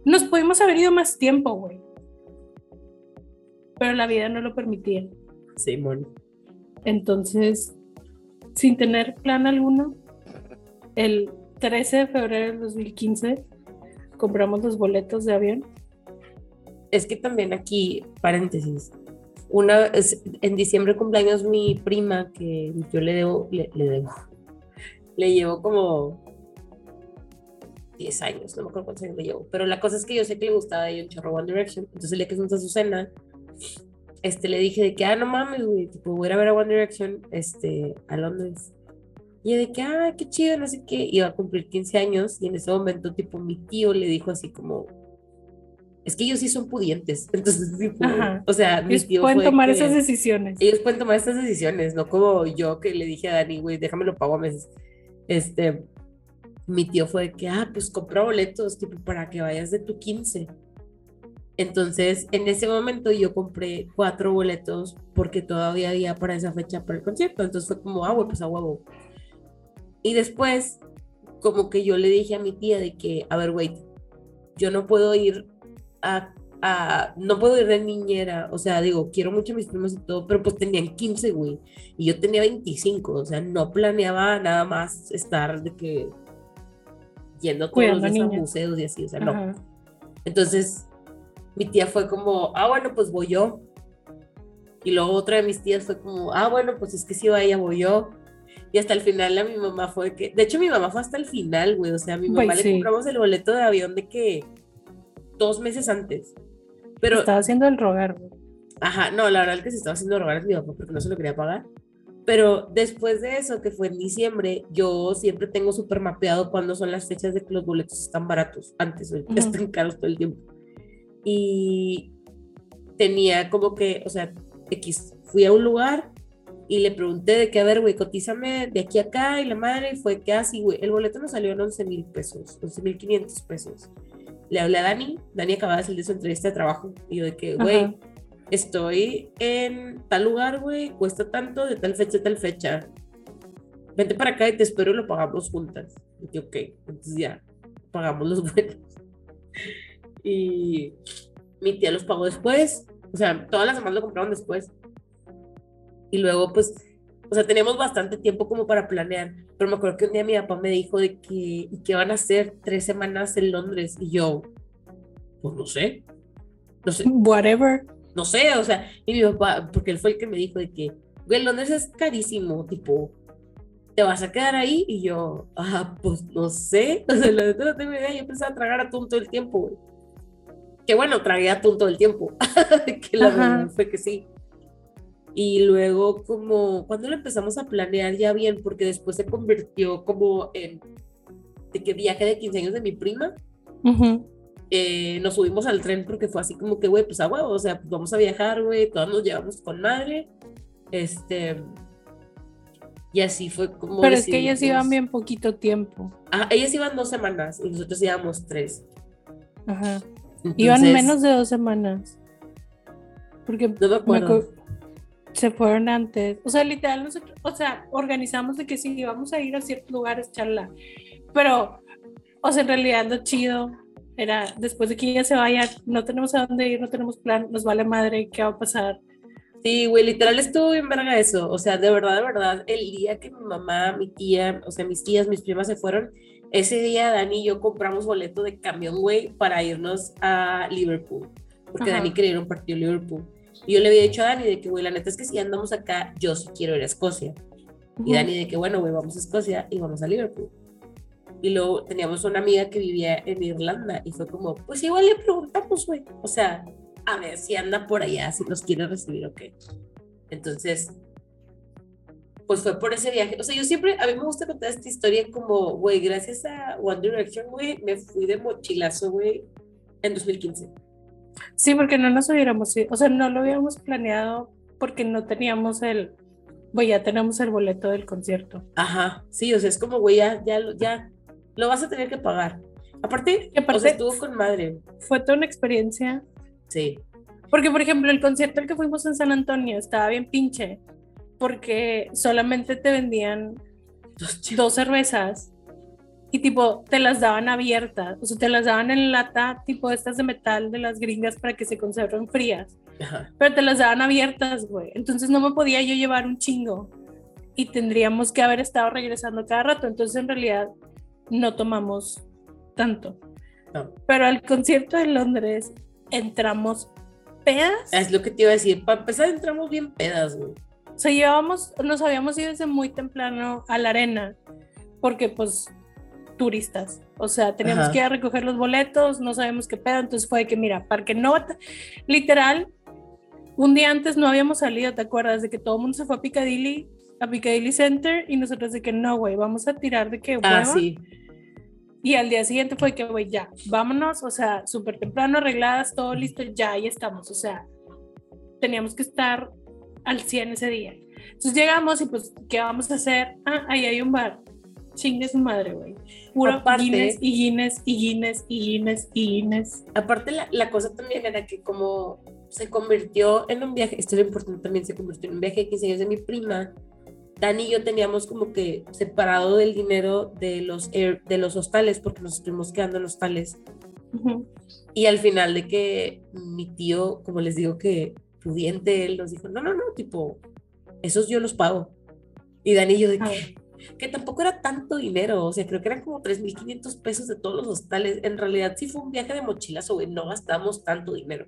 nos pudimos haber ido más tiempo, güey. Pero la vida no lo permitía. Simón. Entonces, sin tener plan alguno, el 13 de febrero del 2015 compramos los boletos de avión. Es que también aquí, paréntesis, una es- en diciembre cumpleaños mi prima que yo le debo, le, le debo, (laughs) le llevo como 10 años, no me acuerdo cuántos años le llevo, pero la cosa es que yo sé que le gustaba a ella un chorro One Direction, entonces el día que fuimos a su cena, este, le dije de que, ah, no mames, güey, tipo, voy a ir a ver a One Direction, este, a Londres. Y yo de que, ah, qué chido, no sé qué, iba a cumplir 15 años y en ese momento, tipo, mi tío le dijo así como, es que ellos sí son pudientes, (laughs) entonces, tipo, Ajá. o sea, mi Ellos tío pueden tomar que- esas decisiones. ellos pueden tomar estas decisiones, no como yo que le dije a Dani, güey, déjame lo pago a meses. Este, mi tío fue de que, ah, pues compra boletos, tipo, para que vayas de tu 15. Entonces, en ese momento yo compré cuatro boletos porque todavía había para esa fecha para el concierto. Entonces fue como, ah, pues a huevo. Y después, como que yo le dije a mi tía de que, a ver, güey, yo no puedo ir a, a- no puedo ir de niñera, o sea, digo, quiero mucho a mis primos y todo, pero pues tenían 15, güey, y yo tenía 25, o sea, no planeaba nada más estar de que yendo todos Cuidando museos y así, o sea, no. Ajá. Entonces, mi tía fue como, ah, bueno, pues voy yo. Y luego otra de mis tías fue como, ah, bueno, pues es que si va ella, voy yo. Y hasta el final a mi mamá fue que, de hecho mi mamá fue hasta el final, güey, o sea, a mi mamá le sí. compramos el boleto de avión de que dos meses antes. Pero, Estaba haciendo el rogar, güey. ajá, no, la verdad es que se estaba haciendo rogar a mi papá porque no se lo quería pagar. Pero después de eso, que fue en diciembre, yo siempre tengo súper mapeado cuándo son las fechas de que los boletos están baratos. Antes, ahorita Ujú. están caros todo el tiempo. Y tenía como que, o sea, X, fui a un lugar y le pregunté de que, a ver, güey, cotízame de aquí a acá y la madre fue que así, güey, el boleto nos salió en 11 mil pesos, 11 mil 500 pesos. Le hablé a Dani, Dani acababa de salir de su entrevista de trabajo y yo de que, güey. Estoy en tal lugar, güey, cuesta tanto, de tal fecha tal fecha. Vente para acá y te espero y lo pagamos juntas. Y yo, ok, entonces ya, pagamos los (laughs) vuelos. Y mi tía los pagó después, o sea, todas las demás lo compraron después. Y luego, pues, o sea, teníamos bastante tiempo como para planear, pero me acuerdo que un día mi papá me dijo de que, ¿y qué van a hacer tres semanas en Londres? Y yo, pues no sé, no sé, Whatever. No sé, o sea, y mi papá, porque él fue el que me dijo de que, güey, Londres es carísimo, tipo, ¿te vas a quedar ahí? Y yo, ah, pues no sé, (laughs) o sea, la neta no tengo idea, yo pensaba tragar atún todo el tiempo, güey. Que bueno, tragué atún todo el tiempo, (laughs) que la Ajá. verdad fue que sí. Y luego como, cuando lo empezamos a planear ya bien, porque después se convirtió como en, de que viaje de 15 años de mi prima, Ujú. Eh, nos subimos al tren porque fue así como que, güey, pues a huevo, o sea, pues vamos a viajar, güey, todos nos llevamos con madre. Este. Y así fue como. Pero es que decidimos- iban bien poquito tiempo. Ah, ellas iban dos semanas y nosotros íbamos tres. Ajá. Iban Entonces, menos de dos semanas. Porque No me me acuerdo. acu- se fueron antes. O sea, literal, nosotros, o sea, organizamos de que sí, íbamos a ir a ciertos lugares, charla. Pero, o sea, en realidad lo chido era, después de que ella se vaya, no tenemos a dónde ir, no tenemos plan, nos vale madre, ¿qué va a pasar? Sí, güey, literal estuvo bien verga eso. O sea, de verdad, de verdad, el día que mi mamá, mi tía, o sea, mis tías, mis primas se fueron, ese día Dani y yo compramos boleto de camión, güey, para irnos a Liverpool. Porque Ajá. Dani quería ir a un partido de Liverpool. Y yo le había dicho a Dani de que, güey, la neta es que si andamos acá, yo sí quiero ir a Escocia. Y Dani de que, bueno, güey, vamos a Escocia y vamos a Liverpool. Y luego teníamos una amiga que vivía en Irlanda y fue como, pues igual le preguntamos, güey. O sea, a ver si anda por allá, si nos quiere recibir o qué. Entonces, pues fue por ese viaje. O sea, yo siempre, a mí me gusta contar esta historia como, güey, gracias a One Direction, güey, me fui de mochilazo, güey, en 2015. Sí, porque no nos hubiéramos ido, o sea, no lo habíamos planeado porque no teníamos el, güey, ya tenemos el boleto del concierto. Ajá, sí, o sea, es como, güey, ya, ya, ya, lo vas a tener que pagar. Aparte, aparte- o sea, estuvo con madre. Fue toda una experiencia. Sí. Porque, por ejemplo, el concierto al que fuimos en San Antonio estaba bien pinche, porque solamente te vendían dos cervezas y tipo te las daban abiertas, o sea, te las daban en lata tipo estas de metal de las gringas para que se conserven frías, Ajá. pero te las daban abiertas, güey. Entonces no me podía yo llevar un chingo y tendríamos que haber estado regresando cada rato, entonces en realidad no tomamos tanto. No. Pero al concierto de Londres entramos pedas. Es lo que te iba a decir. Para empezar, entramos bien pedas, güey. O sea, llevábamos, nos habíamos ido desde muy temprano a la arena, porque pues turistas, o sea, teníamos Ajá. que ir a recoger los boletos, no sabemos qué pedo, entonces fue de que mira, Parque Nota, literal, un día antes no habíamos salido, ¿te acuerdas? De que todo el mundo se fue a Piccadilly, a Piccadilly Center, y nosotros de que no, güey, vamos a tirar de que Ah, hueva. sí. Y al día siguiente fue que, güey, ya, vámonos, o sea, súper temprano, arregladas, todo listo, ya ahí estamos, o sea, teníamos que estar al 100 ese día. Entonces llegamos y pues, ¿qué vamos a hacer? Ah, ahí hay un bar. Chingue su madre, güey. Puro Guinness y Guinness y Guinness y Guinness y Guinness. Aparte, la, la cosa también era que como se convirtió en un viaje, esto es importante también, se convirtió en un viaje de 15 años de mi prima, Dani y yo teníamos como que separado del dinero de los, air- de los hostales, porque nos estuvimos quedando en hostales. Y al final de que mi tío, como les digo que pudiente, él nos dijo, no, no, no, tipo, esos yo los pago. Y Dani y yo de Ah. que, que tampoco era tanto dinero, o sea, creo que eran como 3.500 pesos de todos los hostales. En realidad sí fue un viaje de mochilazo, güey, no gastamos tanto dinero.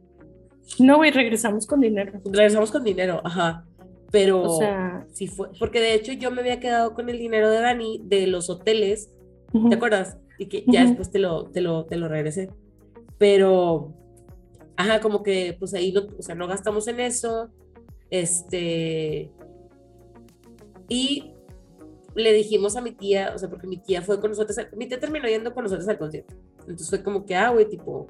No, güey, regresamos con dinero. Regresamos con dinero, ajá, pero O sea, sí fue, porque de hecho yo me había quedado con el dinero de Dani de los hoteles ujú. ¿Te acuerdas? Y que ya Ujú. después te lo, te lo, te lo regresé. Pero, ajá, como que pues ahí no, o sea, no gastamos en eso. Este. Y le dijimos a mi tía, o sea, porque mi tía fue con nosotros, mi tía terminó yendo con nosotros al concierto. Entonces fue como que, ah, güey, tipo,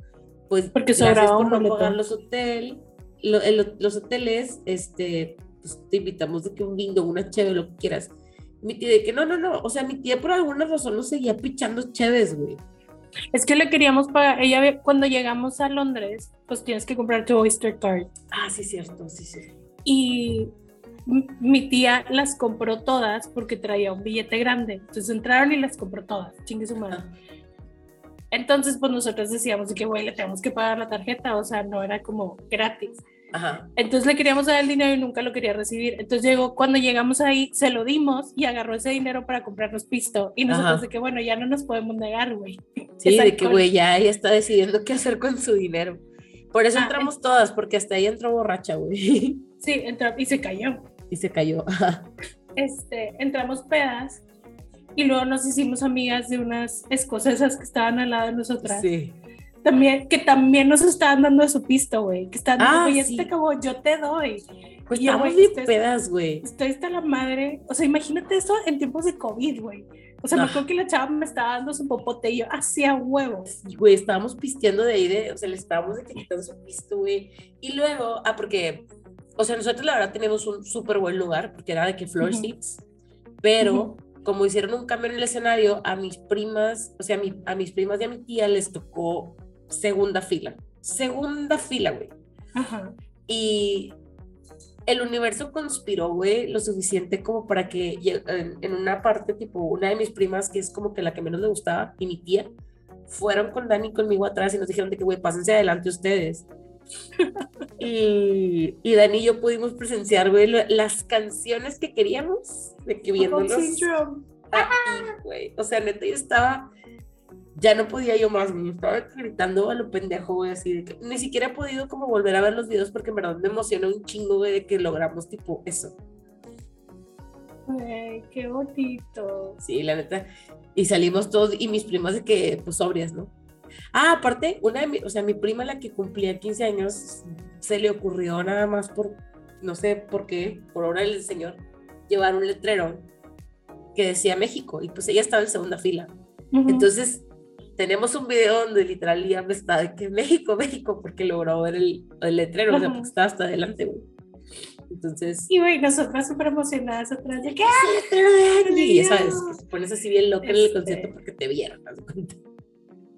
pues Porque gracias por no boleto. pagar los hoteles, los hoteles, este, pues te invitamos de que un bingo, una chévere, lo que quieras. Mi tía de que no, no, no, o sea, mi tía por alguna razón nos seguía pichando chéves, güey. Es que le queríamos pagar. Ella, cuando llegamos a Londres, pues tienes que comprar tu Oyster Card. Ah, sí, cierto, sí, sí. y mi tía las compró todas porque traía un billete grande. Entonces entraron y las compró todas. Chingue su madre. Entonces, pues nosotros decíamos de que, güey, le tenemos que pagar la tarjeta. O sea, no era como gratis. Ajá. Entonces le queríamos dar el dinero y nunca lo quería recibir. Entonces llegó, cuando llegamos ahí, se lo dimos y agarró ese dinero para comprarnos pisto. Y nosotros Ajá. de que, bueno, ya no nos podemos negar, güey. Sí, Es de que, güey, ya ella está decidiendo qué hacer con su dinero. Por eso Ah, entramos todas, porque hasta ella entró borracha, güey. (laughs) Sí, entró y se cayó. Y se cayó. Ajá. este, entramos pedas y luego nos hicimos amigas de unas escocesas que estaban al lado de nosotras. Sí. También, que también nos estaban dando su pisto, güey. Que estaban Ah, diciendo, "Oye, sí. este acabó, yo te doy. Pues Y estamos güey, bien pedas, güey. Estoy hasta la madre. O sea, imagínate eso en tiempos de COVID, güey. O sea, me Ah. acuerdo que la chava me estaba dando su popote y yo hacía huevos. Y, güey, estábamos pisteando de ahí, de, o sea, le estábamos de que quitando su pisto, güey. Y luego, ah, porque, o sea, nosotros la verdad tenemos un súper buen lugar, porque era de que floor Ujú. seats, pero como hicieron un cambio en el escenario, a mis primas, o sea, a, mi- a mis primas y a mi tía les tocó segunda fila. Segunda fila, güey. Ajá. Y el universo conspiró, güey, lo suficiente como para que en, en una parte, tipo, una de mis primas, que es como que la que menos le gustaba, y mi tía, fueron con Dani conmigo atrás y nos dijeron de que, güey, pásense adelante ustedes. (laughs) y, y Dani y yo pudimos presenciar, güey, las canciones que queríamos, de que Syndrome. ahí, güey. O sea, neta, yo estaba ya no podía yo más, güey. Estaba gritando a lo pendejo, güey, así de que ni siquiera he podido como volver a ver los videos porque en verdad me emociona un chingo, güey, de que logramos tipo eso. Güey, qué bonito. Sí, la neta. Y salimos todos, y mis primas de que, pues, sobrias, ¿no? Ah, aparte, una de mi, o sea, mi prima, la que cumplía 15 años, se le ocurrió nada más por, no sé por qué, por obra del señor, llevar un letrero que decía México, y pues ella estaba en segunda fila. Ujú. Entonces, tenemos un video donde literal me está de que México, México, porque logró ver el, el letrero, o sea, porque estaba hasta adelante, güey. Entonces, Y güey, nosotras súper emocionadas atrás de que y ya sabes, que te pones así bien loca en el Este. concierto porque te vieron, haz de cuenta.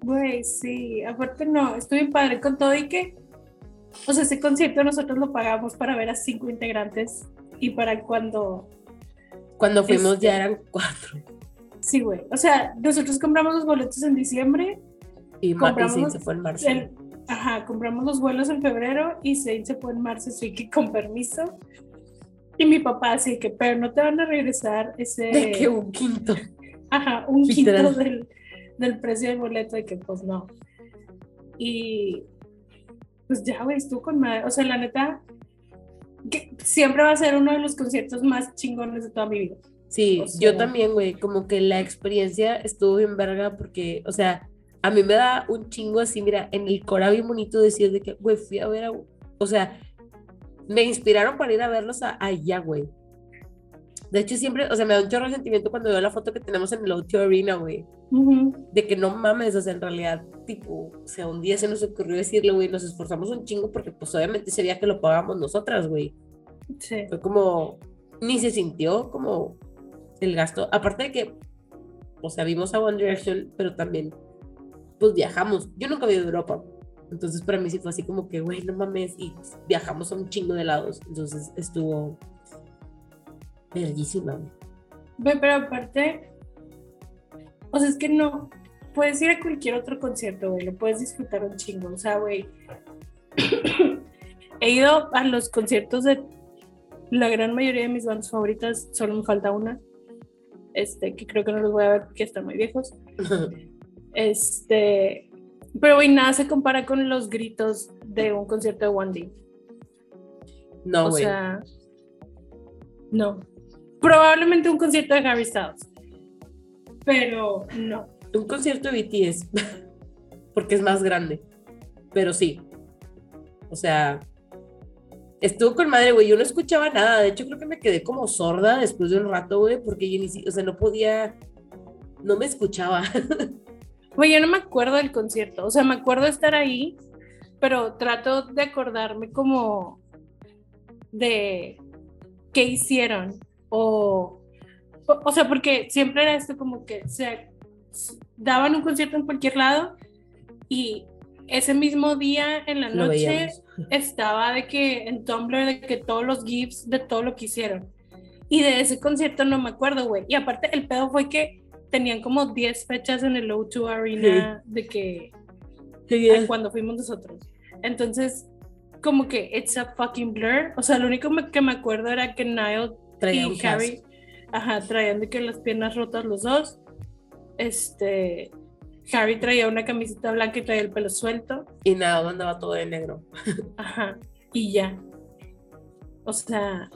Güey, sí, aparte no, estuve bien padre con todo y que, o sea, ese concierto nosotros lo pagamos para ver a cinco integrantes y para cuando, Cuando fuimos Este. ya eran cuatro. Sí, güey, o sea, nosotros compramos los boletos en diciembre, Y, y Compramos sí, se fue en marzo. el- ajá, compramos los vuelos en febrero y Zane se fue en marzo, así que con permiso. Y mi papá así que, pero no te van a regresar ese, De que un quinto. ajá, un Literal. quinto del, del precio del boleto, de que pues no. Y pues ya, güey, estuvo con madre. O sea, la neta, que siempre va a ser uno de los conciertos más chingones de toda mi vida. Sí, O sea- yo también, güey, como que la experiencia estuvo bien verga porque, o sea, a mí me da un chingo así, mira, en el Cora bien bonito decir de que, güey, fui a ver a, o sea, me inspiraron para ir a verlos a, allá, güey. De hecho, siempre, o sea, me da un chorro de sentimiento cuando veo la foto que tenemos en el O2 Arena, güey, Ujú. de que no mames, o sea, en realidad, tipo, o sea, un día se nos ocurrió decirle, güey, nos esforzamos un chingo porque, pues, obviamente ese que lo pagamos nosotras, güey. Sí. Fue como, ni se sintió como el gasto. Aparte de que, o sea, vimos a One Direction, pero también, pues viajamos. Yo nunca había ido a Europa. Entonces, para mí sí fue así como que, güey, no mames. Y viajamos a un chingo de lados. Entonces, estuvo verguísima. güey. Pero aparte, o sea, es que no, puedes ir a cualquier otro concierto, güey, lo puedes disfrutar un chingo, o sea, güey, (coughs) he ido a los conciertos de la gran mayoría de mis bandas favoritas, solo me falta una, este, que creo que no los voy a ver porque están muy viejos, (laughs) este, pero güey, nada se compara con los gritos de un concierto de One D. no, O güey. sea, no. Probablemente un concierto de Harry Styles. Pero no. un concierto de BTS. (laughs) porque es más grande. Pero sí. O sea, estuvo con madre, güey. Yo no escuchaba nada. De hecho, creo que me quedé como sorda después de un rato, güey, porque yo ni o sea, no podía, no me escuchaba. (laughs) Güey, yo no me acuerdo del concierto. O sea, me acuerdo estar ahí, pero trato de acordarme como de qué hicieron. O, o sea, porque siempre era esto como que se daban un concierto en cualquier lado y ese mismo día en la Lo noche veíamos. estaba de que en Tumblr de que todos los GIFs de todo lo que hicieron. Y de ese concierto no me acuerdo, güey. Y aparte el pedo fue que tenían como 10 fechas en el O2 Arena de que Sí, cuando fuimos nosotros. Entonces, como que it's a fucking blur. O sea, lo único que me acuerdo era que Niall y Harry, ajá, traían de que las piernas rotas los dos. Este, Harry traía una camiseta blanca y traía el pelo suelto. Y nada, andaba todo de negro. (laughs) Ajá, y ya. O sea,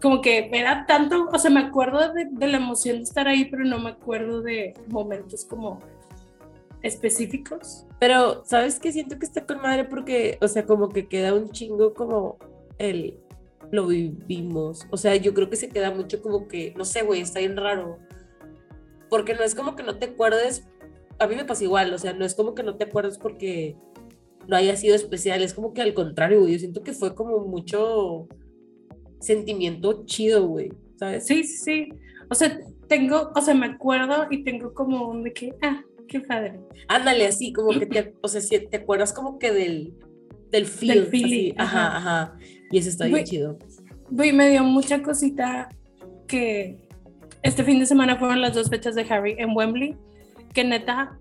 como que era tanto, o sea, me acuerdo de, de la emoción de estar ahí, pero no me acuerdo de momentos como específicos. Pero, ¿sabes qué? Siento que está con madre porque, o sea, como que queda un chingo como el lo vivimos. O sea, yo creo que se queda mucho como que, no sé, güey, está bien raro. Porque no es como que no te acuerdes, a mí me pasa igual, o sea, no es como que no te acuerdes porque no haya sido especial, es como que al contrario, güey, yo siento que fue como mucho sentimiento chido, güey, ¿sabes? Sí, sí, sí. O sea, tengo, o sea, me acuerdo y tengo como un de que, ah, qué padre. Ándale, así, como que te, o sea, si te acuerdas como que del, del feel, feeling, así, ajá, ajá. ajá, y eso está bien Güey, chido. Güey, me dio mucha cosita que este fin de semana fueron las dos fechas de Harry en Wembley, que neta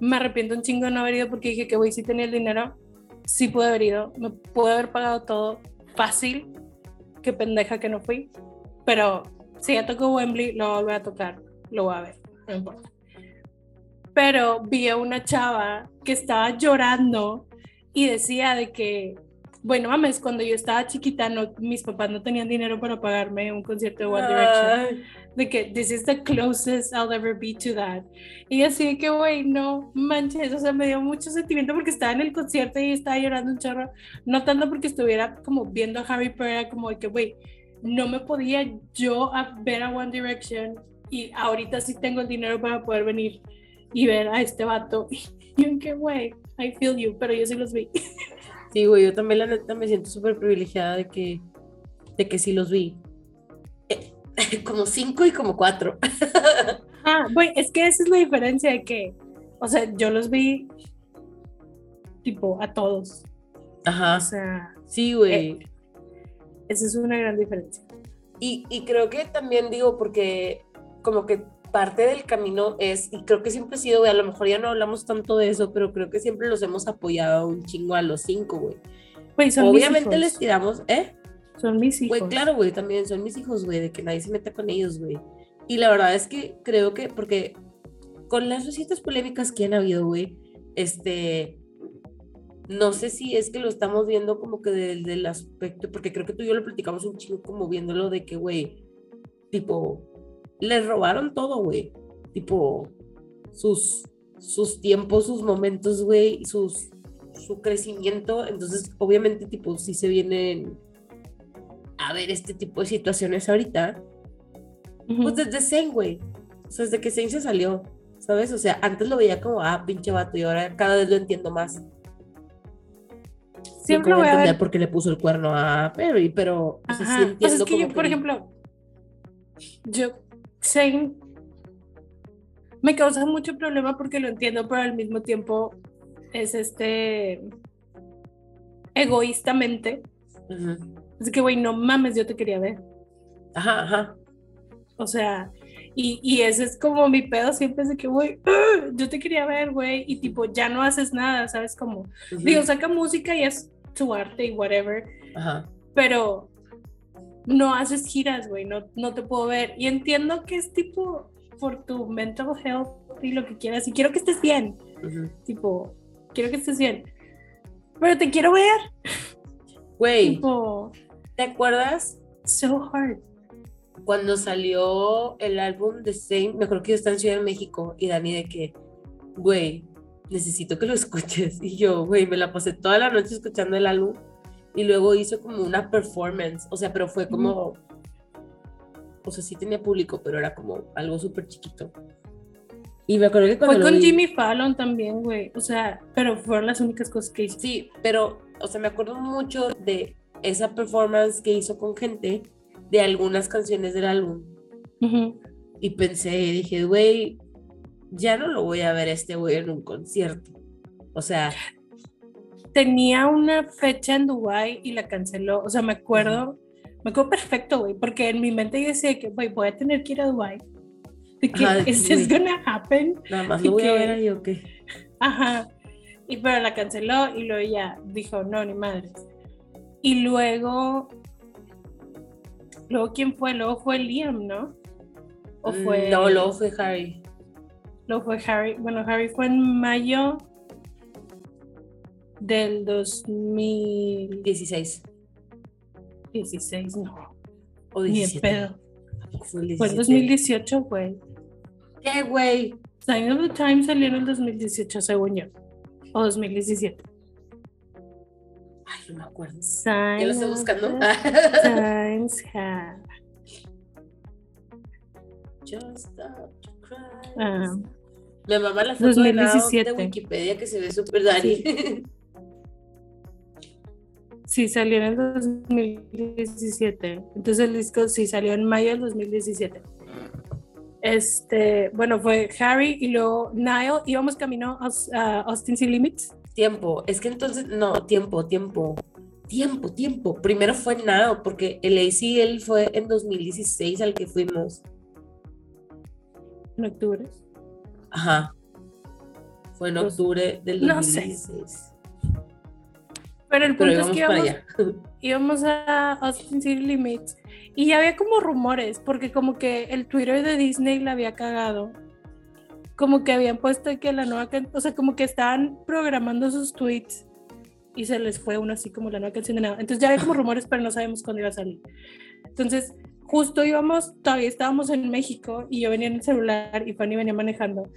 me arrepiento un chingo de no haber ido porque dije que güey, sí tenía el dinero, sí pude haber ido, me pude haber pagado todo fácil, qué pendeja que no fui, pero si ya tocó Wembley, lo voy a volver a tocar, lo voy a ver, no importa. pero vi a una chava que estaba llorando y decía de que, bueno, mames, cuando yo estaba chiquita, no, mis papás no tenían dinero para pagarme un concierto de One Direction. Ay, De que this is the closest I'll ever be to that. Y así de que, güey, no manches, o sea, me dio mucho sentimiento porque estaba en el concierto y estaba llorando un chorro. No tanto porque estuviera como viendo a Harry, era como de que, güey, no me podía yo a ver a One Direction y ahorita sí tengo el dinero para poder venir y ver a este vato. (laughs) Y en qué, güey, I feel you, pero yo sí los vi. (laughs) Sí, güey, yo también la neta me siento súper privilegiada de que, de que sí los vi. Eh, (laughs) como cinco y como cuatro. (laughs) Ah, güey, es que esa es la diferencia de que, o sea, yo los vi tipo a todos. Ajá. O sea, Sí, güey. esa es una gran diferencia. Y, y creo que también digo, porque como que parte del camino es, y creo que siempre ha sido, güey, a lo mejor ya no hablamos tanto de eso, pero creo que siempre los hemos apoyado un chingo a los cinco, güey. Son Obviamente les tiramos, ¿eh? Son mis hijos. Güey, claro, güey, también son mis hijos, güey, de que nadie se meta con ellos, güey. Y la verdad es que creo que, porque con las recientes polémicas que han habido, güey, este, no sé si es que lo estamos viendo como que desde el aspecto, porque creo que tú y yo lo platicamos un chingo como viéndolo de que, güey, tipo, les robaron todo, güey. Tipo, sus, sus tiempos, sus momentos, güey, sus, su crecimiento. Entonces, obviamente, tipo, si se vienen a ver este tipo de situaciones ahorita, pues desde Zen, güey. O sea, desde que Zen se salió, ¿sabes? O sea, antes lo veía como, ah, pinche vato, y ahora cada vez lo entiendo más. Siempre voy a entender por qué le puso el cuerno a Perry, pero o sea, sí entiendo es que yo, por que- ejemplo, yo, Zayn, me causa mucho problema porque lo entiendo, pero al mismo tiempo es este egoístamente. Ujú. Es que, güey, no mames, yo te quería ver. Ajá, ajá. O sea, y, y ese es como mi pedo siempre es de que, güey, ¡ah! yo te quería ver, güey, y tipo, ya no haces nada, ¿sabes? Como, digo, saca música y es tu arte y whatever, Ajá. pero no haces giras, güey, no, no te puedo ver. Y entiendo que es tipo por tu mental health y lo que quieras, y quiero que estés bien, tipo, quiero que estés bien, pero te quiero ver, Güey, tipo, ¿te acuerdas so hard. cuando salió el álbum de Zayn? Me acuerdo que yo estaba en Ciudad de México y Dani de que, güey, necesito que lo escuches. Y yo, güey, me la pasé toda la noche escuchando el álbum y luego hizo como una performance, o sea, pero fue como, o sea, sí tenía público, pero era como algo súper chiquito. Y me acuerdo que cuando Fue lo con vi- Jimmy Fallon también, güey, o sea, pero fueron las únicas cosas que hice. Sí, pero, o sea, me acuerdo mucho de esa performance que hizo con gente de algunas canciones del álbum. Ujú. Y pensé, dije, güey, ya no lo voy a ver a este güey en un concierto. O sea, Tenía una fecha en Dubai y la canceló, o sea, me acuerdo, me acuerdo perfecto, güey, porque en mi mente yo decía que, güey, voy a tener que ir a Dubai. De que Ajá, (laughs) is this gonna happen? nada más lo voy a que- ver ahí o qué. Ajá. Y pero la canceló y luego ya dijo, no, ni madres. Y luego, luego quién fue? Luego fue Liam, ¿no? O fue, Mm, No, luego fue Harry. luego fue Harry. Bueno, Harry fue en mayo del 2016, 16 no. o Ni de 17. pedo. Fue el Fue en 17. 2018, güey. ¿Qué, güey? Sign of the Times salió en el 2018, según yo. O 2017. No me acuerdo. Sign Ya lo estoy buscando. Times (laughs) have. Just stop to cry. Ah. Me mama la foto de, Nao 2017. de Wikipedia que se ve súper Dani. Sí, salió en el 2017. Entonces el disco sí salió en mayo del 2017. Este, bueno, fue Harry y luego Niall. Íbamos camino a Aus- a Austin City Limits. Tiempo, es que entonces, no, tiempo, tiempo, tiempo, tiempo. Primero fue Now, porque el ACL fue en 2016 al que fuimos. en octubre. Ajá. Fue en octubre del no sé. 2016. Pero el Pero punto es íbamos que íbamos, (laughs) íbamos a Austin City Limits y ya había como rumores, porque como que el Twitter de Disney la había cagado como que habían puesto que la nueva canción, o sea, como que estaban programando sus tweets y se les fue uno así como la nueva canción de nada. Entonces ya había como (laughs) rumores, pero no sabemos cuándo iba a salir. Entonces, justo íbamos, todavía estábamos en México y yo venía en el celular y Fanny venía manejando.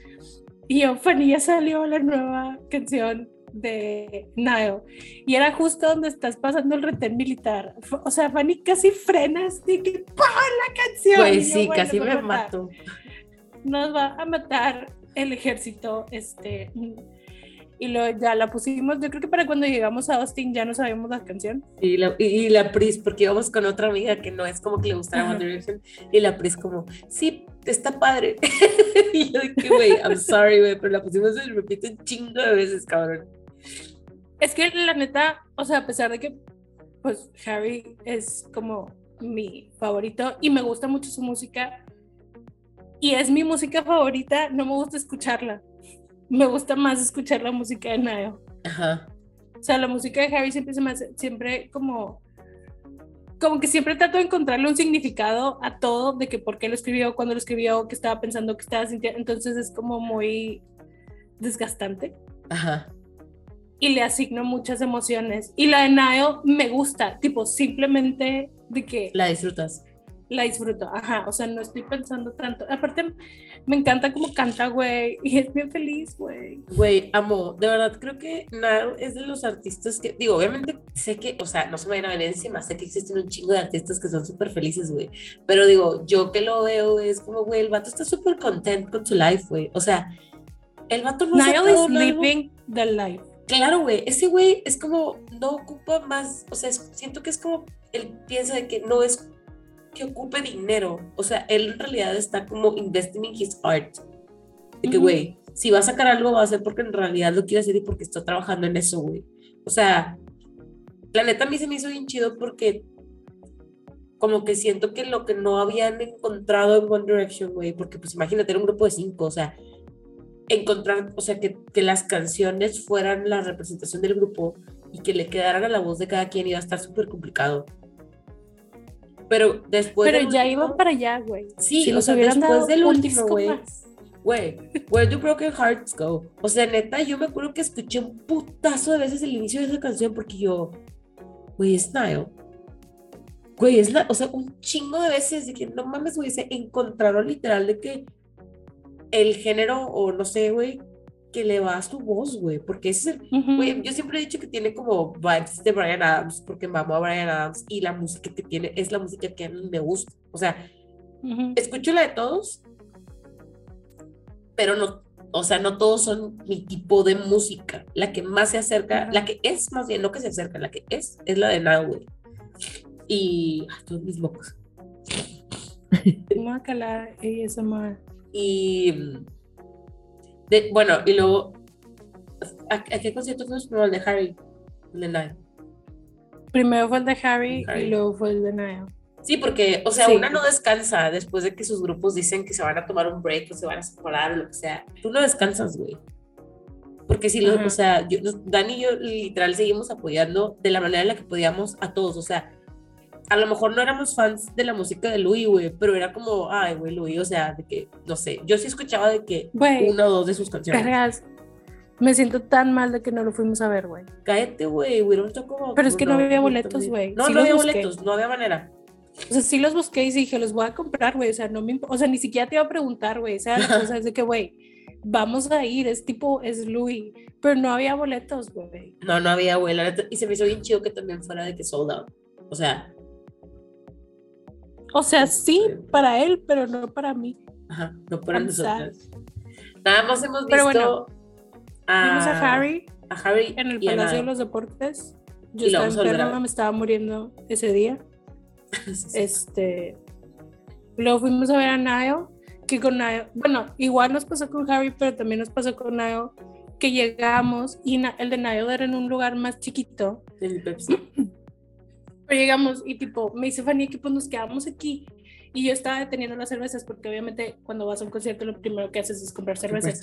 Y yo, Fanny, ya salió la nueva canción de Nile. Y era justo donde estás pasando el retén militar. O sea, Fanny casi frena así que ¡pum! la canción. Pues sí, casi me mató. Nos va a matar el ejército, este, y lo, ya la pusimos, yo creo que para cuando llegamos a Austin ya no sabíamos la canción. Y la, y, la Pris, porque íbamos con otra amiga que no es como que le gustara One Direction, y la Pris como, sí, está padre. (laughs) y yo dije, güey, I'm sorry, güey, pero la pusimos y repito un chingo de veces, cabrón. Es que la neta, o sea, a pesar de que, pues, Harry es como mi favorito y me gusta mucho su música, y es mi música favorita, no me gusta escucharla me gusta más escuchar la música de Niall. Ajá. O sea, la música de Harry siempre se me hace, siempre como, como que siempre trato de encontrarle un significado a todo, de que por qué lo escribió, cuándo lo escribió, qué estaba pensando, qué estaba sintiendo. Entonces es como muy desgastante. Ajá. Y le asigno muchas emociones. Y la de Niall me gusta, tipo, simplemente de que... La disfrutas la disfruto, ajá, o sea, no estoy pensando tanto. Aparte, me encanta cómo canta, güey, y es bien feliz, güey. Güey, amo, de verdad creo que Nile es de los artistas que, digo, obviamente sé que, o sea, no se me vayan a ver encima, sé que existen un chingo de artistas que son súper felices, güey, pero digo, yo que lo veo es como, güey, el vato está súper content con su life, güey, o sea, el vato no Nile is living the life. Claro, güey, ese güey es como, no ocupa más, o sea, siento que es como, él piensa de que no es que ocupe dinero. O sea, él en realidad está como investing in his art. De que, güey, si va a sacar algo, va a ser porque en realidad lo quiere hacer y porque está trabajando en eso, güey. O sea, la neta a mí se me hizo bien chido porque como que siento que lo que no habían encontrado en One Direction, güey, porque pues imagínate, era un grupo de cinco, o sea, encontrar, o sea, que, que las canciones fueran la representación del grupo y que le quedaran a la voz de cada quien iba a estar súper complicado. Pero después. Pero ya iban para allá, güey. Sí, si o sea, después del último, güey. Güey, where do broken hearts go? O sea, neta, yo me acuerdo que escuché un putazo de veces el inicio de esa canción porque yo, güey, es Nile. Güey, es la, o sea, un chingo de veces de que no mames, güey, se encontraron literal de que el género, o no sé, güey, que le va a su voz, güey, porque ese es el, güey, yo siempre he dicho que tiene como vibes de Brian Adams, porque mamó a Brian Adams y la música que tiene es la música que a mí me gusta, o sea, escucho la de todos, pero no, o sea, no todos son mi tipo de música, la que más se acerca, la que es más bien, no que se acerca, la que es, es la de Now, güey, y, ay, todos mis locos. Y bueno, y luego, ¿a, qué concierto fuimos primero? El de Harry, el de Niall. Primero fue el de Harry, y luego fue el de Niall. Sí, porque, o sea, una no descansa después de que sus grupos dicen que se van a tomar un break o se van a separar o lo que sea. Tú no descansas, güey. Porque si, lo, o sea, yo, Dani y yo literal seguimos apoyando de la manera en la que podíamos a todos. O sea, a lo mejor no éramos fans de la música de Louis, güey, pero era como, ay, güey, Louis, o sea, de que, no sé, yo sí escuchaba de que una o dos de sus canciones. me siento tan mal de que no lo fuimos a ver, güey. Cállate, güey, güey, no como... Pero es que no había boletos, güey. No, no había boletos, no había manera. O sea, sí los busqué y dije, los voy a comprar, güey, o sea, no me o sea, ni siquiera te iba a preguntar, güey, o sea, (laughs) la cosa es de que, güey, vamos a ir, es tipo, es Louis, pero no había boletos, güey. No, no había, güey, y se me hizo bien chido que también fuera de que sold out. O sea, o sea, sí para él, pero no para mí. Ajá, no para nosotros. Nada más hemos visto bueno, a, vimos a Harry, a Harry en el Palacio de los Deportes. Yo estaba enferma, me estaba muriendo ese día. (laughs) este, luego fuimos a ver a Niall, que con Niall, bueno, igual nos pasó con Harry, pero también nos pasó con Niall, que llegamos y el de Niall era en un lugar más chiquito. El Pepsi. (clears throat) llegamos y tipo, me dice Fanny que pues nos quedamos aquí. Y yo estaba deteniendo las cervezas porque obviamente cuando vas a un concierto lo primero que haces es comprar cervezas.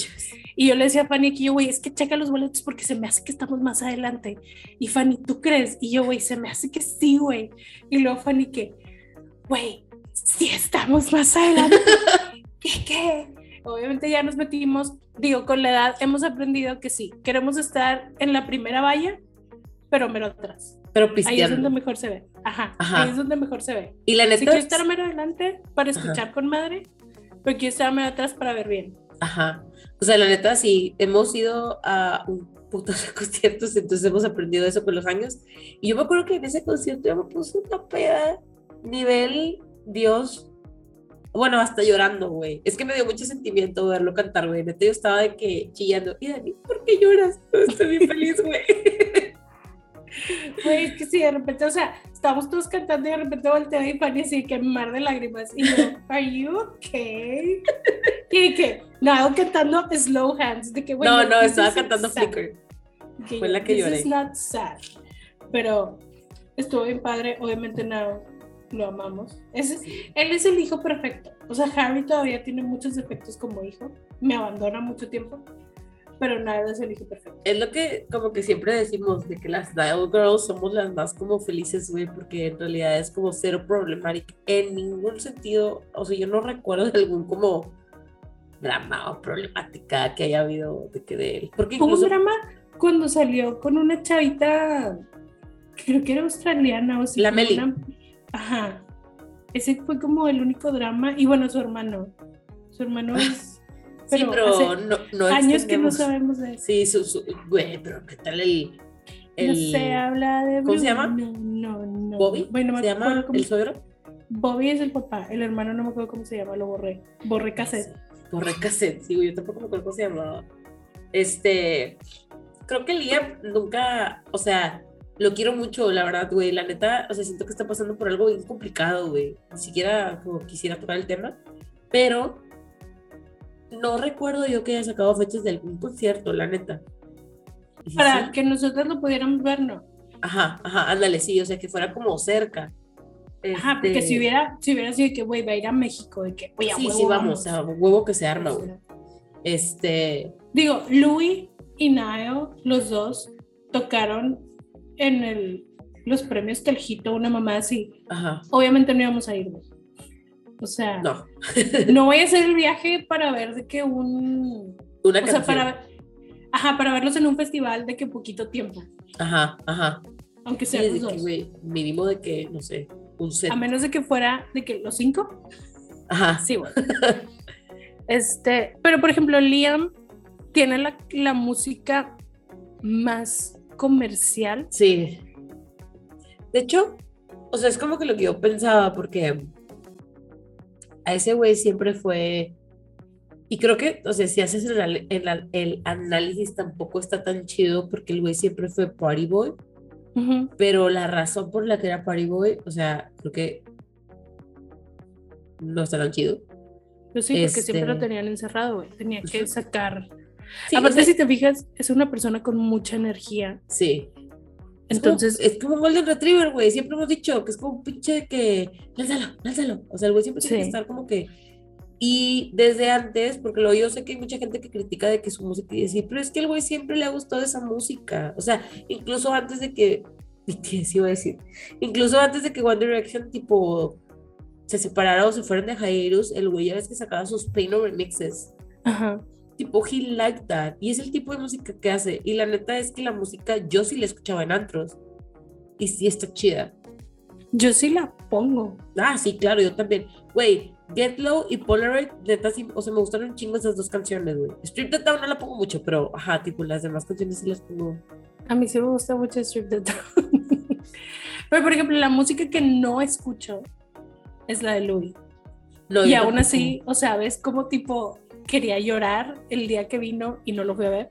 Y yo le decía a Fanny que yo, güey, es que checa los boletos porque se me hace que estamos más adelante. Y Fanny, ¿tú crees? Y yo, güey, se me hace que sí, güey. Y luego Fanny que, güey, sí estamos más adelante. (laughs) ¿Qué? ¿Qué? obviamente ya nos metimos, digo, con la edad hemos aprendido que sí, queremos estar en la primera valla, pero mero atrás. Pero Ahí es donde pisteando. mejor se ve. Ajá, Ajá. ahí es donde mejor se ve. Y la Si neta. quiero estar mero adelante para escuchar con madre, pero quiero estar mero atrás para ver bien. Ajá. O sea, la neta, sí, hemos ido a un puto de (laughs) conciertos, entonces hemos aprendido eso con los años. Y yo me acuerdo que en ese concierto yo me puse una peda nivel Dios. Bueno, hasta llorando, güey. Es que me dio mucho sentimiento verlo cantar, güey. Neta, yo estaba de que chillando. Y Dani, ¿por qué lloras? (laughs) Estoy bien feliz, güey. (laughs) Güey, es que sí, de repente, o sea, estábamos todos cantando y de repente volteó y Fanny así que mar de lágrimas. Y yo, ¿Are you okay? Y que, no, cantando Slow Hands. De que, güey, No, no, estaba cantando. Flicker. Fue la que "This lloré". is not sad. Pero estuvo bien padre, obviamente no lo amamos. Es, él es el hijo perfecto. O sea, Harry todavía tiene muchos defectos como hijo. Me abandona mucho tiempo. Pero Niall es el hijo perfecto. Es lo que como que siempre decimos, de que las Dial Girls somos las más como felices, güey, porque en realidad es como cero problemática en ningún sentido, o sea, yo no recuerdo de algún como drama o problemática que haya habido de que de él. Porque un incluso, drama cuando salió con una chavita, creo que era australiana o sí, La Meli. una- Ajá. Ese fue como el único drama. Y bueno, su hermano. Su hermano (laughs) es. Sí, Pero, pero hace no, no años que no sabemos de eso. Sí, su, su- güey, pero ¿qué tal el, el No se habla de. ¿Cómo se llama? No, no. Bobby? Bueno, no ¿Se me llama cómo- el suegro? Bobby es el papá. El hermano no me acuerdo cómo se llama, lo borré. Borré cassette. Borré cassette, sí, yo tampoco me acuerdo cómo se llamaba. Este, creo que Liam nunca, o sea, lo quiero mucho, la verdad, güey, la neta, o sea, siento que está pasando por algo bien complicado, güey. Ni siquiera como quisiera tocar el tema, pero no recuerdo yo que haya sacado fechas de algún concierto, la neta. Para sí. que nosotros lo pudiéramos ver, no. Ajá, ajá, ándale, sí, o sea, que fuera como cerca. Ajá, porque Este, si hubiera, si hubiera sido que, güey, va a ir a México, de que, güey, a Sí, huevo sí, vamos, o vamos. sea, huevo que se arma, güey. Este, Digo, Louis y Niall, los dos, tocaron en el, los premios Teljito, una mamá así. ajá, Obviamente no íbamos a ir, güey. O sea, no. no, voy a hacer el viaje para ver de que un... una O sea, para... Ajá, para verlos en un festival de que poquito tiempo, Ajá, ajá. aunque Sí, los que, dos. güey, mínimo de que, no sé, un set. A menos de que fuera de que los cinco, Ajá. sí, güey. (laughs) Este, pero por ejemplo, Liam tiene la, la música más comercial. Sí. De hecho, o sea, es como que lo que yo pensaba, porque a ese güey siempre fue. Y creo que, o sea, si haces el, el análisis tampoco está tan chido, porque el güey siempre fue party boy, Ujú. pero la razón por la que era party boy, o sea, creo que no está tan chido. Pues sí, porque siempre lo Este- tenían encerrado, güey. Tenía que Ujú. sacar. Sí, o Aparte, sea, si te fijas, es una persona con mucha energía. sí. Entonces, es como un Golden Retriever, güey. Siempre hemos dicho que es como un pinche que. Lánzalo, lánzalo. O sea, el güey siempre tiene que estar como que. Y desde antes, porque luego yo sé que hay mucha gente que critica de que su música y decir, pero es que el güey siempre le ha gustado esa música. O sea, incluso antes de que. BTS iba a decir. Incluso antes de que One Direction, tipo. Se separara o se fueran de Jairus, el güey ya ves que sacaba sus Paino remixes ajá. Tipo he like that y es el tipo de música que hace y la neta es que la música yo sí la escuchaba en antros y sí está chida Yo sí la pongo. ah sí claro yo también güey Get Low y Polaroid neta sí o sea me gustaron un chingo esas dos canciones güey Strip the Town no la pongo mucho pero ajá tipo las demás canciones sí las pongo A mí sí me gusta mucho Strip the Town. (laughs) Pero, por ejemplo, la música que no escucho es la de Louis. no, y aún así, o sea, ves como tipo quería llorar el día que vino y no lo fui a ver.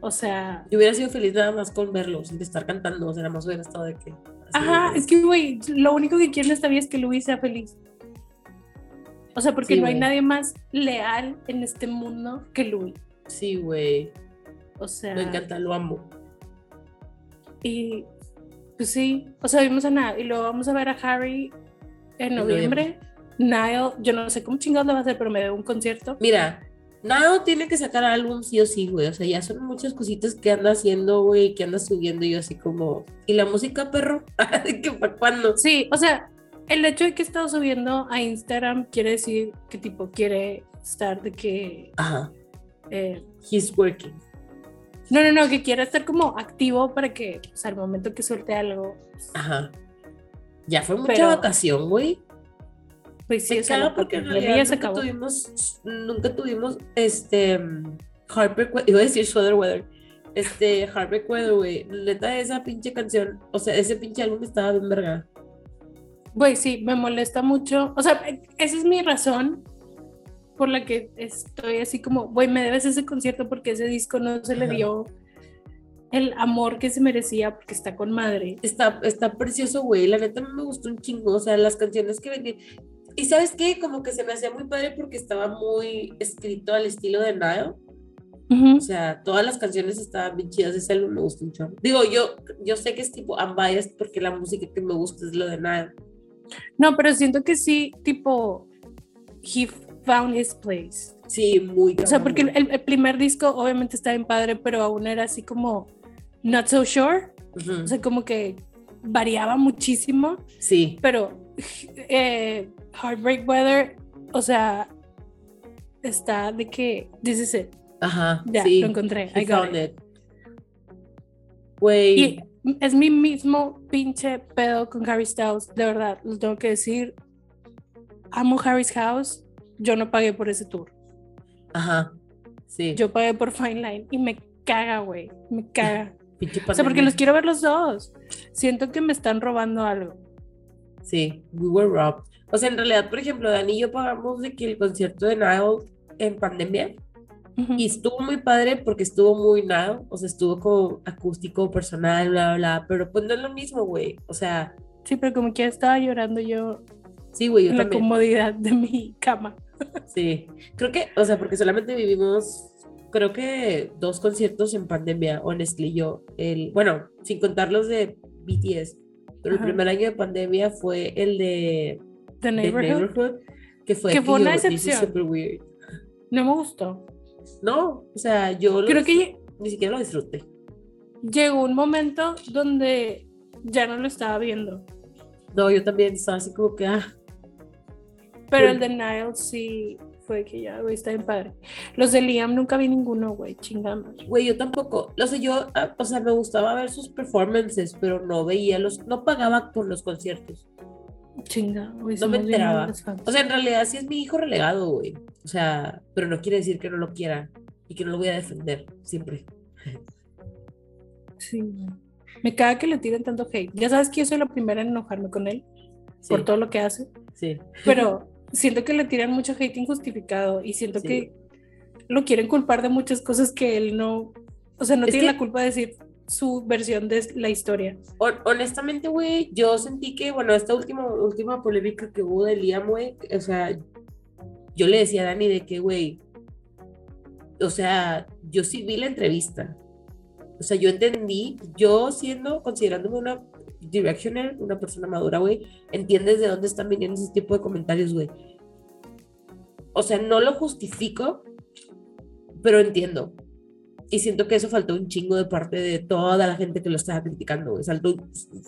O sea, yo hubiera sido feliz nada más con verlo sin estar cantando o sea nada más hubiera estado de que ajá, de- es que, güey, lo único que quiero en esta vida es que Louis sea feliz. O sea, porque Sí, no hay güey. nadie más leal en este mundo que Louis. sí güey O sea, me encanta lo amo y pues sí, o sea, vimos a nada y luego vamos a ver a Harry en En noviembre. Niall, yo no sé cómo chingados lo va a hacer, pero me debe un concierto. Mira, Nao tiene que sacar álbum sí o sí, güey. O sea, ya son muchas cositas que anda haciendo, güey, que anda subiendo y yo así como. ¿Y la música, perro? (laughs) ¿De qué para cuándo? Sí, o sea, el hecho de que he estado subiendo a Instagram quiere decir que tipo quiere estar de que... Ajá. eh, He's working. no, no, no, que quiera estar como activo para que pues, al momento que suelte algo, Ajá. Ya fue mucha Pero- vacación, güey. Pues sí, Me o sea, porque en realidad ya se nunca acabó. tuvimos, nunca tuvimos, este, We- iba a decir Sweater Weather, este, Heartbreak Weather, güey, neta, esa pinche canción, o sea, ese pinche álbum estaba bien verga. Güey, sí, me molesta mucho. O sea, esa es mi razón por la que estoy así como, güey, me debes ese concierto porque ese disco no se le dio el amor que se merecía porque está con madre. Está, está precioso, güey, la neta me gustó un chingo, o sea, las canciones que vendí, y ¿sabes qué? Como que se me hacía muy padre porque estaba muy escrito al estilo de Nile, o sea, todas las canciones estaban bien chidas, ese álbum me gustó un chorro. Digo, yo, yo sé que es tipo unbiased porque la música que me gusta es lo de Nile. No, pero siento que sí, tipo, he found his place. Sí, muy O sea, porque el, el primer disco obviamente está bien padre, pero aún era así como not so sure. Ujú, O sea, como que variaba muchísimo, Sí, pero eh, Heartbreak Weather, o sea, está de que this is it. ajá, Ya, sí. lo encontré. I got found it. Güey, Y es mi mismo pinche pedo con Harry Styles, de verdad, lo tengo que decir. Amo Harry's House, yo no pagué por ese tour. ajá, sí. Yo pagué por Fine Line y me caga, güey, me caga. (laughs) Pinche O sea, porque los quiero ver los dos. Siento que me están robando algo. Sí, we were robbed. O sea, en realidad, por ejemplo, Dani y yo pagamos de que el concierto de Nile en pandemia Ujú. y estuvo muy padre porque estuvo muy Nile, o sea, estuvo como acústico, personal, bla, bla, bla, pero pues no es lo mismo, güey. O sea, Sí, pero como que estaba llorando yo sí, güey, yo en la también. comodidad de mi cama. Sí, creo que, o sea, porque solamente vivimos, creo que dos conciertos en pandemia, honestly, yo, el, bueno, sin contar los de BTS, pero Ajá. el primer año de pandemia fue el de The The Neighborhood. Que fue, Que fue una excepción. weird. No me gustó. No, o sea, yo Creo que ni siquiera lo disfruté. llegó un momento donde ya no lo estaba viendo. No, yo también estaba así como que, ah, Pero Bueno. el de Niles sí fue que ya, güey, está bien padre. Los de Liam nunca vi ninguno, güey, chingamos. güey, yo tampoco. Lo sé, yo, ah, o sea, me gustaba ver sus performances, pero no veía los, no pagaba por los conciertos. Chinga, güey, No me enteraba. O sea, en realidad sí es mi hijo relegado, güey. O sea, pero no quiere decir que no lo quiera y que no lo voy a defender siempre. Sí. Me caga que le tiren tanto hate. Ya sabes que yo soy la primera en enojarme con él Sí, por todo lo que hace, sí. pero (laughs) siento que le tiran mucho hate injustificado y siento Sí. que lo quieren culpar de muchas cosas que él no, o sea, no Es tiene que- la culpa de decir su versión de la historia. Hon- honestamente, güey, yo sentí que, bueno, esta última, última polémica que hubo de Liam, güey, o sea, yo le decía a Dani de que, güey, o sea, yo sí vi la entrevista. O sea, yo entendí, yo siendo, considerándome una directioner, una persona madura, güey, entiendes de dónde están viniendo ese tipo de comentarios, güey. O sea, no lo justifico, pero entiendo. Y siento que eso faltó un chingo de parte de toda la gente que lo estaba criticando, güey. Faltó,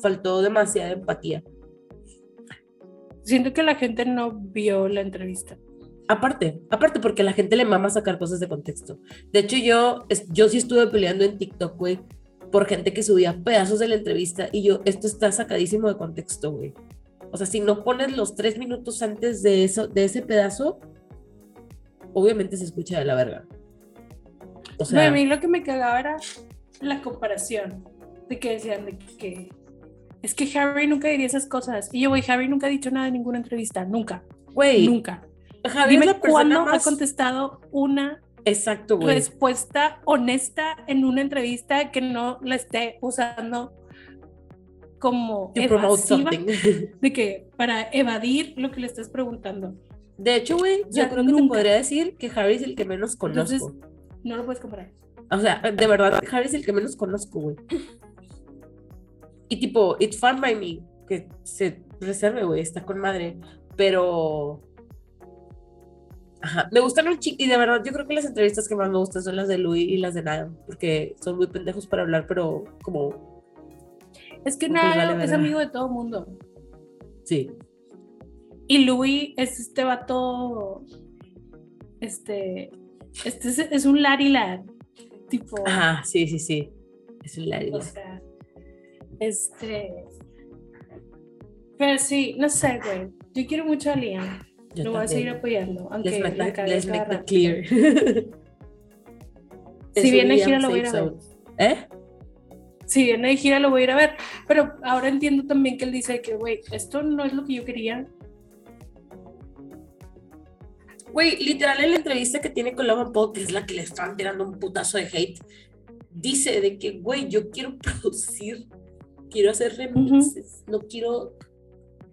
faltó demasiada empatía. Siento que la gente no vio la entrevista. Aparte, aparte porque a la gente le mama sacar cosas de contexto. De hecho, yo, yo sí estuve peleando en TikTok, güey, por gente que subía pedazos de la entrevista y yo, esto está sacadísimo de contexto, güey. O sea, si no pones los tres minutos antes de, eso, de ese pedazo, obviamente se escucha de la verga. O No, sea, a mí lo que me cagaba era la comparación de que decían de que es que Harry nunca diría esas cosas. Y yo, güey, Harry nunca ha dicho nada en ninguna entrevista, nunca, güey, nunca. Javi es Dime la cuándo más- ha contestado una Exacto, güey. respuesta honesta en una entrevista que no la esté usando como evasiva, (laughs) de que para evadir lo que le estás preguntando. De hecho, güey, yo creo que te nunca. podría decir que Harry es el que menos conozco. Entonces- No lo puedes comparar. O sea, de verdad, Harry es el que menos conozco, güey. Y tipo, It's Fun by Me, que se reserve, güey, está con madre. Pero. Ajá, me gustan un chico. Y de verdad, yo creo que las entrevistas que más me gustan son las de Louis y las de Nada, porque son muy pendejos para hablar, pero como. Es que Ok, nada vale, es amigo de todo mundo. Sí. Y Louis es este vato este, este es, es un Larry Lad, tipo, Ajá, sí, sí, sí. Es un Larry. o sea, este, pero sí, no sé, güey, yo quiero mucho a Liam, Yo lo voy a seguir apoyando, aunque Let's make, la that- let's make that clear. (laughs) Si viene gira, lo voy a ir safe a ver. ¿Eh? Si viene de gira lo voy a ir a ver, pero ahora entiendo también que él dice que, güey, esto no es lo que yo quería, Güey, literal en la entrevista que tiene con Logan Paul, que es la que le están tirando un putazo de hate, dice de que, güey, yo quiero (laughs) producir, quiero hacer remixes, no quiero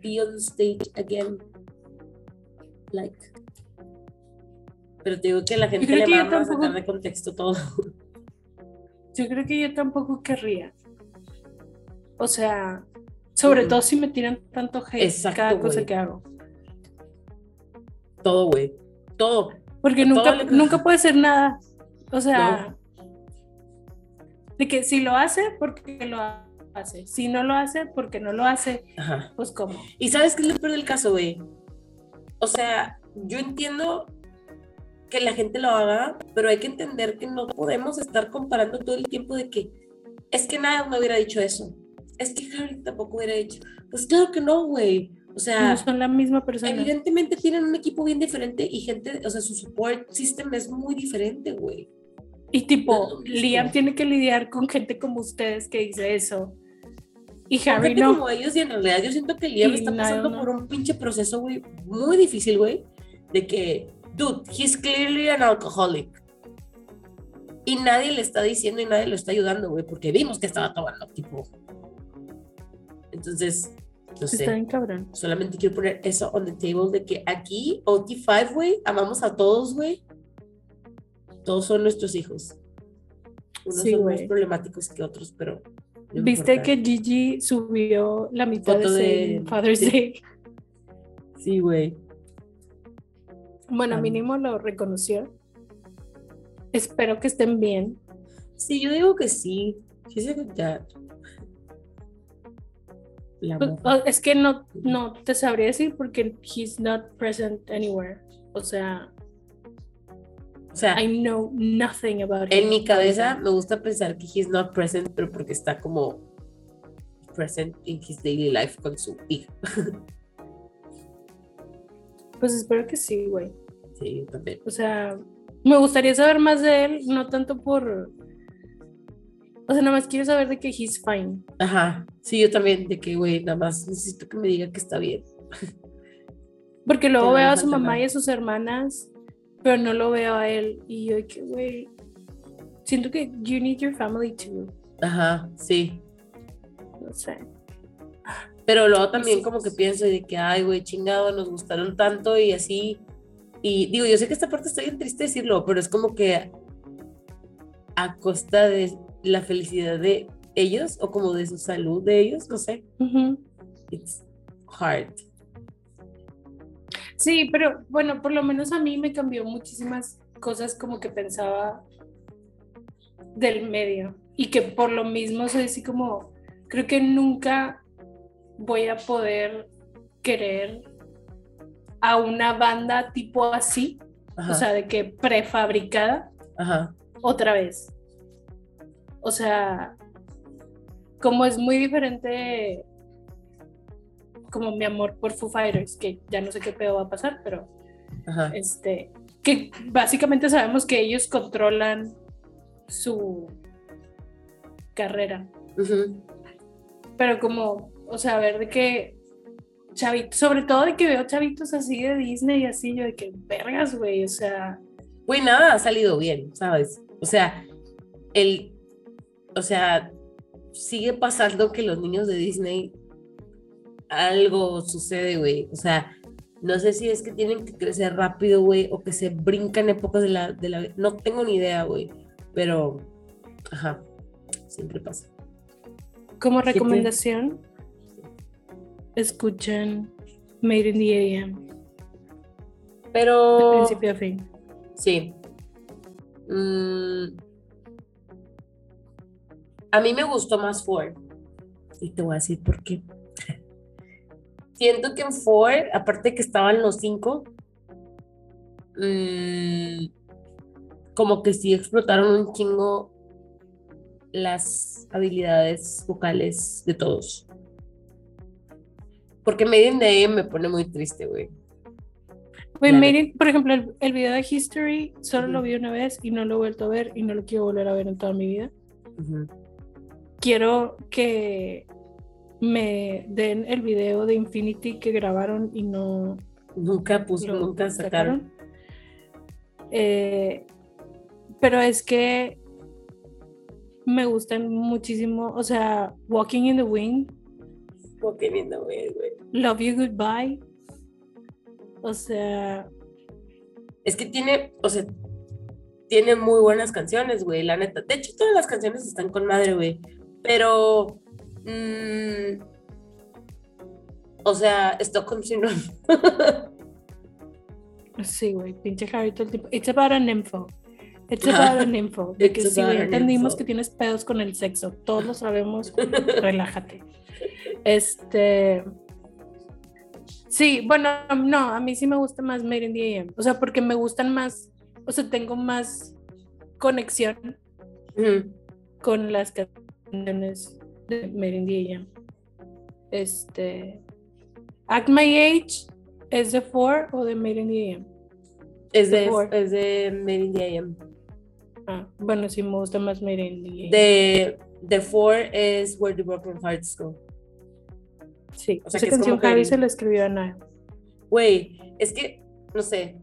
be on stage again. Like. Pero te digo que a la gente le yo mama tampoco- sacar de contexto todo. (laughs) yo creo que yo tampoco querría. O sea, sobre todo si me tiran tanto hate Exacto, cada cosa que hago. Todo, güey. Todo. Porque Todo nunca, le- nunca puede ser nada. O sea, de que si lo hace, porque lo hace. Si no lo hace, porque no lo hace, Ajá. pues cómo. ¿Y sabes qué es lo peor del caso, güey? O sea, yo entiendo que la gente lo haga, pero hay que entender que no podemos estar comparando todo el tiempo de que es que nada me hubiera dicho eso. Es que Harry tampoco hubiera dicho. Pues claro que no, güey. O sea, No son la misma persona. evidentemente tienen un equipo bien diferente y gente, o sea, su support system es muy diferente, güey. Y tipo. Liam tiene que lidiar con gente como ustedes que dice eso. Y Harry gente no. como ellos y en realidad yo siento que Liam Y está pasando no. por un pinche proceso, güey, muy difícil, güey, de que, dude, he's clearly an alcoholic. Y nadie le está diciendo y nadie lo está ayudando, güey, porque vimos que estaba tomando, tipo. Entonces, no sé. Está bien cabrón. Solamente quiero poner eso on the table de que aquí, OT5, güey, amamos a todos, güey. Todos son nuestros hijos. Unos Sí, son más problemáticos que otros, pero. no Viste que Gigi subió la mitad Foto de, Father's (laughs) sí. Day. Sí, güey. Bueno, Ah. mínimo lo reconoció. Espero que estén bien. Sí, yo digo que sí. She's a good dad. La Pues, morra. es que no, no te sabría decir porque he's not present anywhere. O sea, O sea, I know nothing about en him. mi cabeza me gusta pensar que he's not present, pero porque está como present in his daily life con su hija. (laughs) Pues espero que sí, güey. Sí, yo también. O sea, me gustaría saber más de él, no tanto por. O sea, nada más quiero saber de que he's fine. Ajá. Sí, yo también, de que, güey, nada más necesito que me diga que está bien. (laughs) Porque luego veo a su mamá nada. y a sus hermanas, pero no lo veo a él. Y yo, que, güey. Siento que you need your family too. Ajá, sí. No sé. Pero luego también sí. como que pienso de que, ay, güey, chingado, nos gustaron tanto y así. Y digo, yo sé que esta parte está bien triste decirlo, pero es como que a costa de la felicidad de ellos o como de su salud de ellos, no sé. It's hard. Sí, pero bueno, por lo menos a mí me cambió muchísimas cosas como que pensaba del medio y que por lo mismo soy así como, creo que nunca voy a poder querer a una banda tipo así, Ajá, o sea, de que prefabricada ajá, otra vez. O sea, como es muy diferente como mi amor por Foo Fighters, que ya no sé qué pedo va a pasar, pero ajá. este, que básicamente sabemos que ellos controlan su carrera, Ujú. pero como, o sea, ver de que chavitos, sobre todo de que veo chavitos así de Disney y así, yo de que vergas, güey, o sea, Güey, nada ha salido bien, ¿sabes? O sea, el, o sea, sigue pasando que los niños de Disney algo sucede, güey. O sea, no sé si es que tienen que crecer rápido, güey, o que se brincan épocas de la, de la, no tengo ni idea, güey. Pero, ajá, siempre pasa. como recomendación, escuchen Made in the AM, de Pero, principio a fin. sí. Mm, a mí me gustó más Ford. Y te voy a decir por qué. (laughs) Siento que en Ford, aparte de que estaban los cinco, mm, como que sí explotaron un chingo las habilidades vocales de todos. Porque Made in AM me pone muy triste, güey. Güey, Made in- por ejemplo, el, el video de History solo lo vi una vez y no lo he vuelto a ver y no lo quiero volver a ver en toda mi vida. Ujú. Quiero que me den el video de Infinity que grabaron y no Nunca puso, nunca sacaron. Eh, pero es que me gustan muchísimo, o sea, Walking in the Wind, Como que lindo, güey, güey. Love You Goodbye. O sea, Es que tiene, o sea, tiene muy buenas canciones, güey, la neta. De hecho, todas las canciones están con madre, güey. Pero, mm, o sea, Stockholm Syndrome. (laughs) sí, güey, pinche Harry todo el tiempo. It's about an info. It's about an info. De que entendimos info. que tienes pedos con el sexo. Todos lo sabemos. (laughs) Relájate. Este. Sí, bueno, no, a mí sí me gusta más Made in the AM. O sea, porque me gustan más, o sea, tengo más conexión con las canciones de AM. Este. Act My Age es de Four o de AM. Es de, es de AM. Ah, bueno, sí me gusta más AM. De, The Four es Where the Broken Hearts Go. sí, o sea, esa que canción el- se la escribió a Ana. Güey, es que, no sé,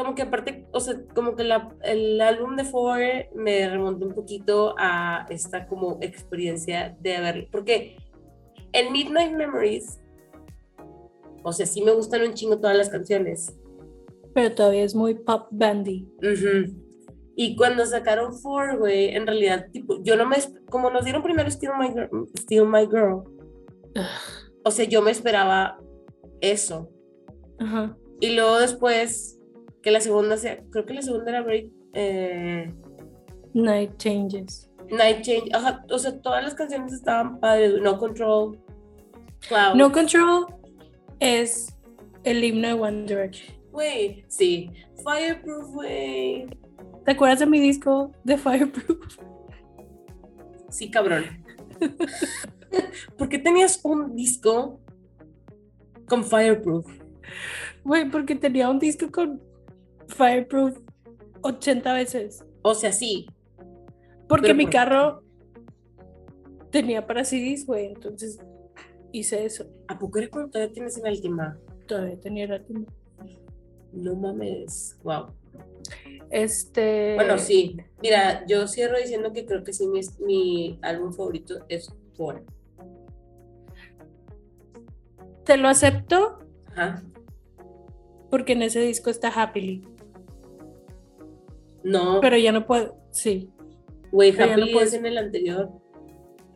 como que aparte, o sea, como que la, el álbum de Four me remontó un poquito a esta como experiencia de haber, porque en Midnight Memories, o sea, sí me gustan un chingo todas las canciones. Pero todavía es muy pop bandy. Ujú. Y cuando sacaron Four, güey, en realidad, tipo, yo no me, como nos dieron primero Still My Girl, Still My Girl, o sea, yo me esperaba eso. Ajá. Y luego después, que la segunda sea, creo que la segunda era Break, eh, Night Changes. Night Change, ajá, o sea, todas las canciones estaban padres, No Control, Cloud. No Control es el himno de One Direction. Güey, sí, Fireproof, güey. ¿Te acuerdas de mi disco de Fireproof? Sí, cabrón. (laughs) ¿Por qué tenías un disco con Fireproof? Güey, porque tenía un disco con Fireproof 80 veces. O sea, sí, Porque Pero mi por- carro tenía para CDs, güey. Entonces hice eso. ¿a poco era cuando todavía tienes en última? Todavía tenía la No mames, wow. Este. Bueno, sí. Mira, yo cierro diciendo que creo que sí, mi, mi álbum favorito es Four. Te lo acepto Ajá. porque en ese disco está Happily. No, Pero ya no puedo. Sí. güey, pero no Happy es en el anterior.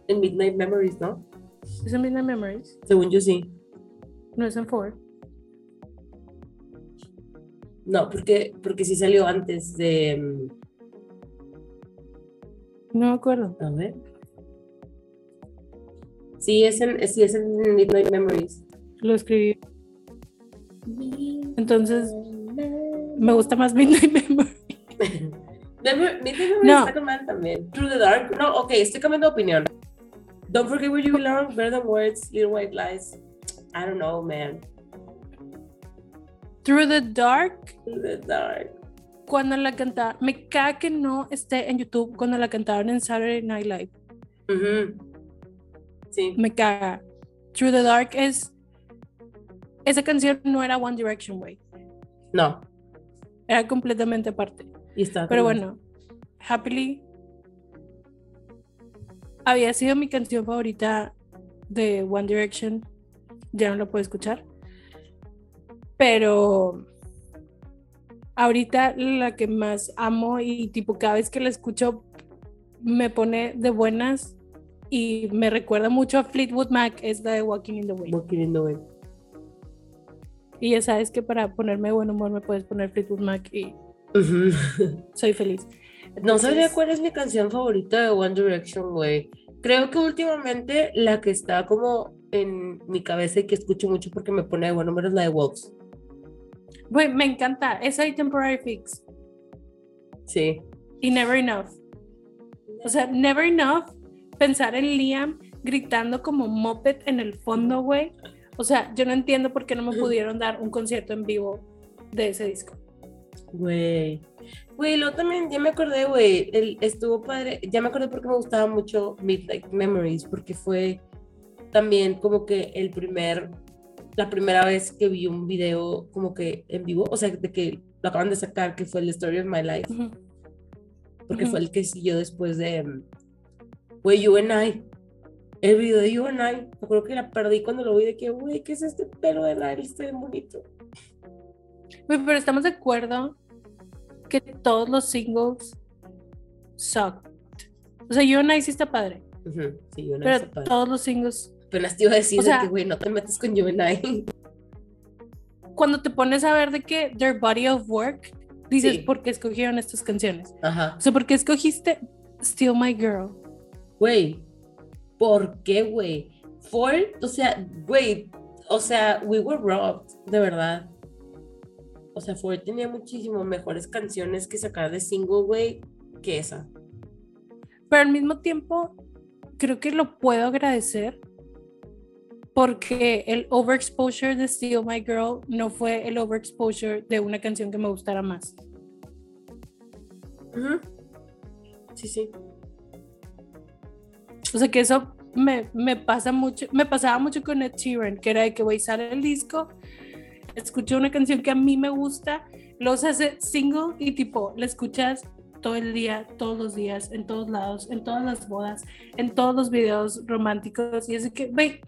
En Midnight Memories, ¿no? Es en Midnight Memories. Según yo sí. No es en Four. No, porque, porque sí salió antes de. mm, No me acuerdo. A ver. Sí, es en, sí, es en Midnight Memories. Lo escribí. Entonces, me gusta más Midnight Memories. Memories No. está también. Through the Dark. No, ok, estoy cambiando de opinión. Don't forget where you belong, better than words, little white lies. I don't know, man. Through the Dark, Through the Dark. cuando la cantaba, me caga que no esté en YouTube cuando la cantaron en Saturday Night Live. Ujú. Sí. Me caga. Through the Dark es. Esa canción no era One Direction, güey. No. Era completamente aparte. Y está. Pero bueno, Happily había sido mi canción favorita de One Direction. Ya no la puedo escuchar. Pero ahorita la que más amo y tipo cada vez que la escucho me pone de buenas y me recuerda mucho a Fleetwood Mac es la de Walking in the Wind. Walking in the Wind. Y ya sabes que para ponerme de buen humor me puedes poner Fleetwood Mac y (laughs) Soy feliz. No sabía Entonces- cuál es mi canción favorita de One Direction, güey. Creo que últimamente la que está como en mi cabeza y que escucho mucho porque me pone de buen humor es la de Wolves. Güey, me encanta. Es ahí temporary fix. Sí. Y never enough. O sea, never enough pensar en Liam gritando como moped en el fondo, güey. O sea, yo no entiendo por qué no me pudieron dar un concierto en vivo de ese disco. Güey. Güey, luego también, ya me acordé, güey, el- estuvo padre, ya me acordé porque me gustaba mucho Midnight Memories, porque fue también como que el primer, la primera vez que vi un video como que en vivo, o sea, de que lo acaban de sacar, que fue el Story of My Life, porque fue el que siguió después de, güey, You and I, el video de You and I, me acuerdo que la perdí cuando lo vi de que, güey, ¿qué es este pelo de Nile? Está bien bonito. Pero estamos de acuerdo que todos los singles sucked. O sea, You and I sí está padre, Ujú, Sí, You and I pero está padre. todos los singles. Apenas te iba a decir O de sea- que, güey, no te metas con You and I. Cuando te pones a ver de que their body of work, dices, Sí. ¿por qué escogieron estas canciones? Ajá. O sea, ¿por qué escogiste Still My Girl? Güey, ¿por qué, güey? Ford, o sea, güey, o sea, we were robbed, de verdad. O sea, Ford tenía muchísimo mejores canciones que sacar de single, güey, que esa. Pero al mismo tiempo, creo que lo puedo agradecer porque el overexposure de Still My Girl no fue el overexposure de una canción que me gustara más. Ujú. Sí, sí. O sea que eso me, me pasa mucho, me pasaba mucho con Ed Sheeran, que era de que voy a sale el disco, escucho una canción que a mí me gusta, los hace single y tipo, la escuchas todo el día, todos los días, en todos lados, en todas las bodas, en todos los videos románticos, y es que, güey,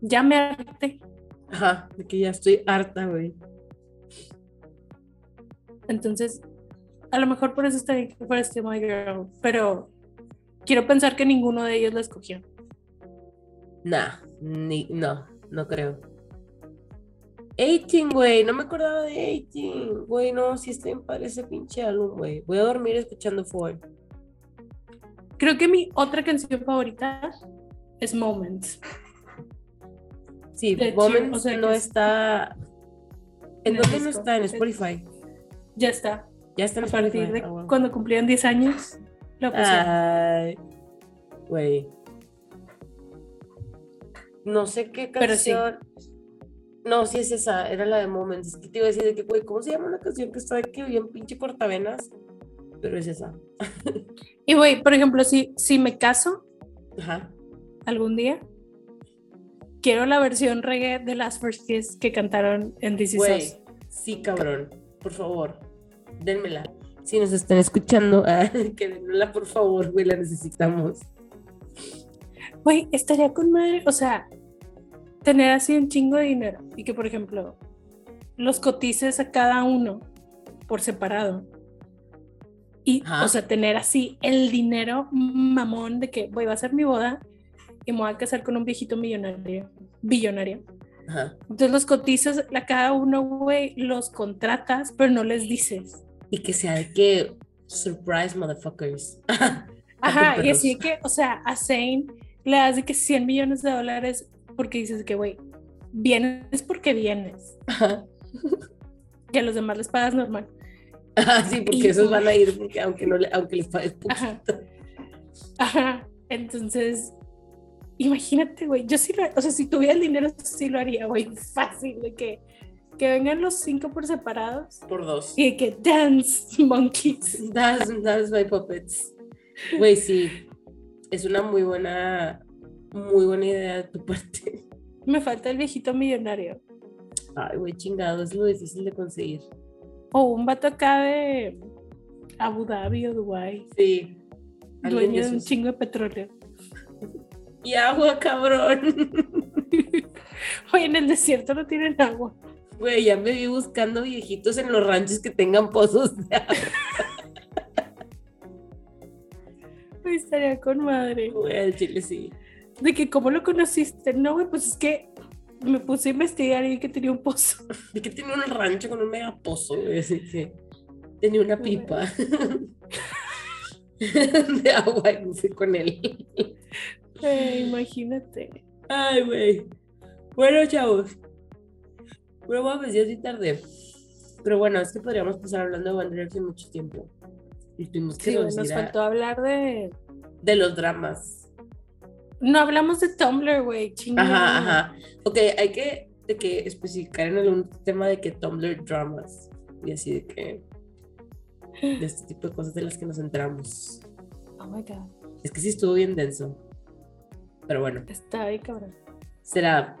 ya me harté. Ajá, de que ya estoy harta, güey. Entonces, a lo mejor por eso está bien que fuera Still My Girl, pero quiero pensar que ninguno de ellos la escogió. Nah, ni, no, no creo. 18, güey, no me acordaba de 18. Güey, no, sí está bien padre ese pinche álbum, güey. Voy a dormir escuchando Ford. Creo que mi otra canción favorita es Moments. Sí, De Moments o sea, no es- está. ¿En en dónde no está? En Spotify. Ya está. Ya está en A partir Spotify. de Ah, cuando cumplían 10 años, lo pusieron. Ay, güey. No sé qué Pero sí. No, sí es esa, era la de Moments. Es que te iba a decir de que, güey, ¿cómo se llama una canción que está aquí bien pinche cortavenas? Pero es esa. (laughs) Y güey, por ejemplo, si, si me caso Ajá. algún día, quiero la versión reggae de Last First Kiss que cantaron en This Is Güey, sí, cabrón. Por favor, denmela. Si nos están escuchando, (laughs) ah, que denmela, por favor, güey, la necesitamos. Güey, estaría con madre, o sea, tener así un chingo de dinero y que, por ejemplo, los cotices a cada uno por separado. Y, Ajá. o sea, tener así el dinero mamón de que, va a ser mi boda y me voy a casar con un viejito millonario, billonario. Ajá. Entonces los cotizas a cada uno, güey, los contratas, pero no les dices. Y que sea de que, surprise, motherfuckers. (laughs) Ajá, y así que, o sea, a Zane le das de que 100 millones de dólares porque dices que, güey, vienes porque vienes. Ajá. Y a los demás les pagas normal. Ajá, sí, porque Y- esos van a ir porque aunque no le, aunque les pagues poquito. Ajá. Ajá. Entonces, imagínate, güey, yo sí lo, o sea, si tuviera el dinero, sí lo haría, güey, (laughs) fácil, de que, que vengan los cinco por separados Por dos. y que dance (laughs) monkeys. That's, that's my puppets. Güey, sí. Es una muy buena, muy buena idea de tu parte. (laughs) Me falta el viejito millonario. Ay, güey, chingado, es lo difícil de conseguir. O un vato acá de Abu Dhabi o Dubai, Sí. Dueño de un chingo de petróleo. (laughs) Y agua, cabrón. (laughs) Oye, en el desierto no tienen agua. Güey, ya me vi buscando viejitos en los ranchos que tengan pozos de agua. Estaría con madre. Güey, al chile sí. De que, ¿cómo lo conociste? No, güey, pues es que me puse a investigar y que tenía un pozo. (laughs) De que tenía un rancho con un mega pozo, güey, así que tenía una pipa (laughs) de agua y me fui con él. (laughs) Eh, imagínate. Ay, güey. Bueno, chavos. Bueno, pues ya sí tarde. Pero bueno, es que podríamos pasar hablando de One Direction mucho tiempo. Y tuvimos que Sí, nos a- faltó hablar de. de los dramas. No hablamos de Tumblr, güey. chingada. Ajá, ajá. Ok, hay que, de que especificar en algún tema de que Tumblr dramas. Y así de que. De este tipo de cosas de las que nos entramos. Oh my god. Es que sí estuvo bien denso. Pero bueno, Está ahí, cabrón. será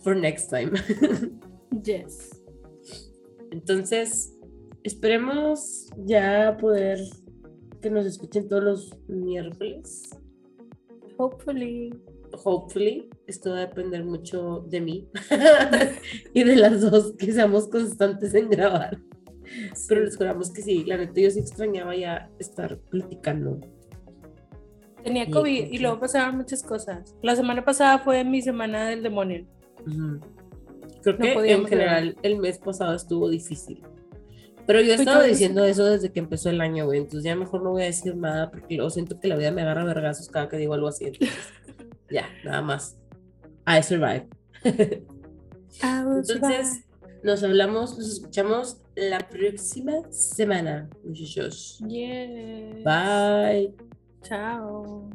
for next time. (laughs) Yes. Entonces, esperemos ya poder que nos escuchen todos los miércoles. Hopefully. Hopefully, esto va a depender mucho de mí (laughs) y de las dos que seamos constantes en grabar. Pero les juramos que sí, la neta yo sí extrañaba ya estar platicando. Tenía COVID y luego pasaron muchas cosas. La semana pasada fue mi semana del demonio. Ujú. Creo No que en general el mes pasado estuvo difícil. Pero yo he estado diciendo eso desde que empezó el año, güey. Entonces ya mejor no voy a decir nada porque luego siento que la vida me agarra vergazos cada que digo algo así. Entonces, (laughs) ya, nada más. I survive. Entonces, nos hablamos, nos escuchamos la próxima semana, muchachos. Yes. Bye. Chao.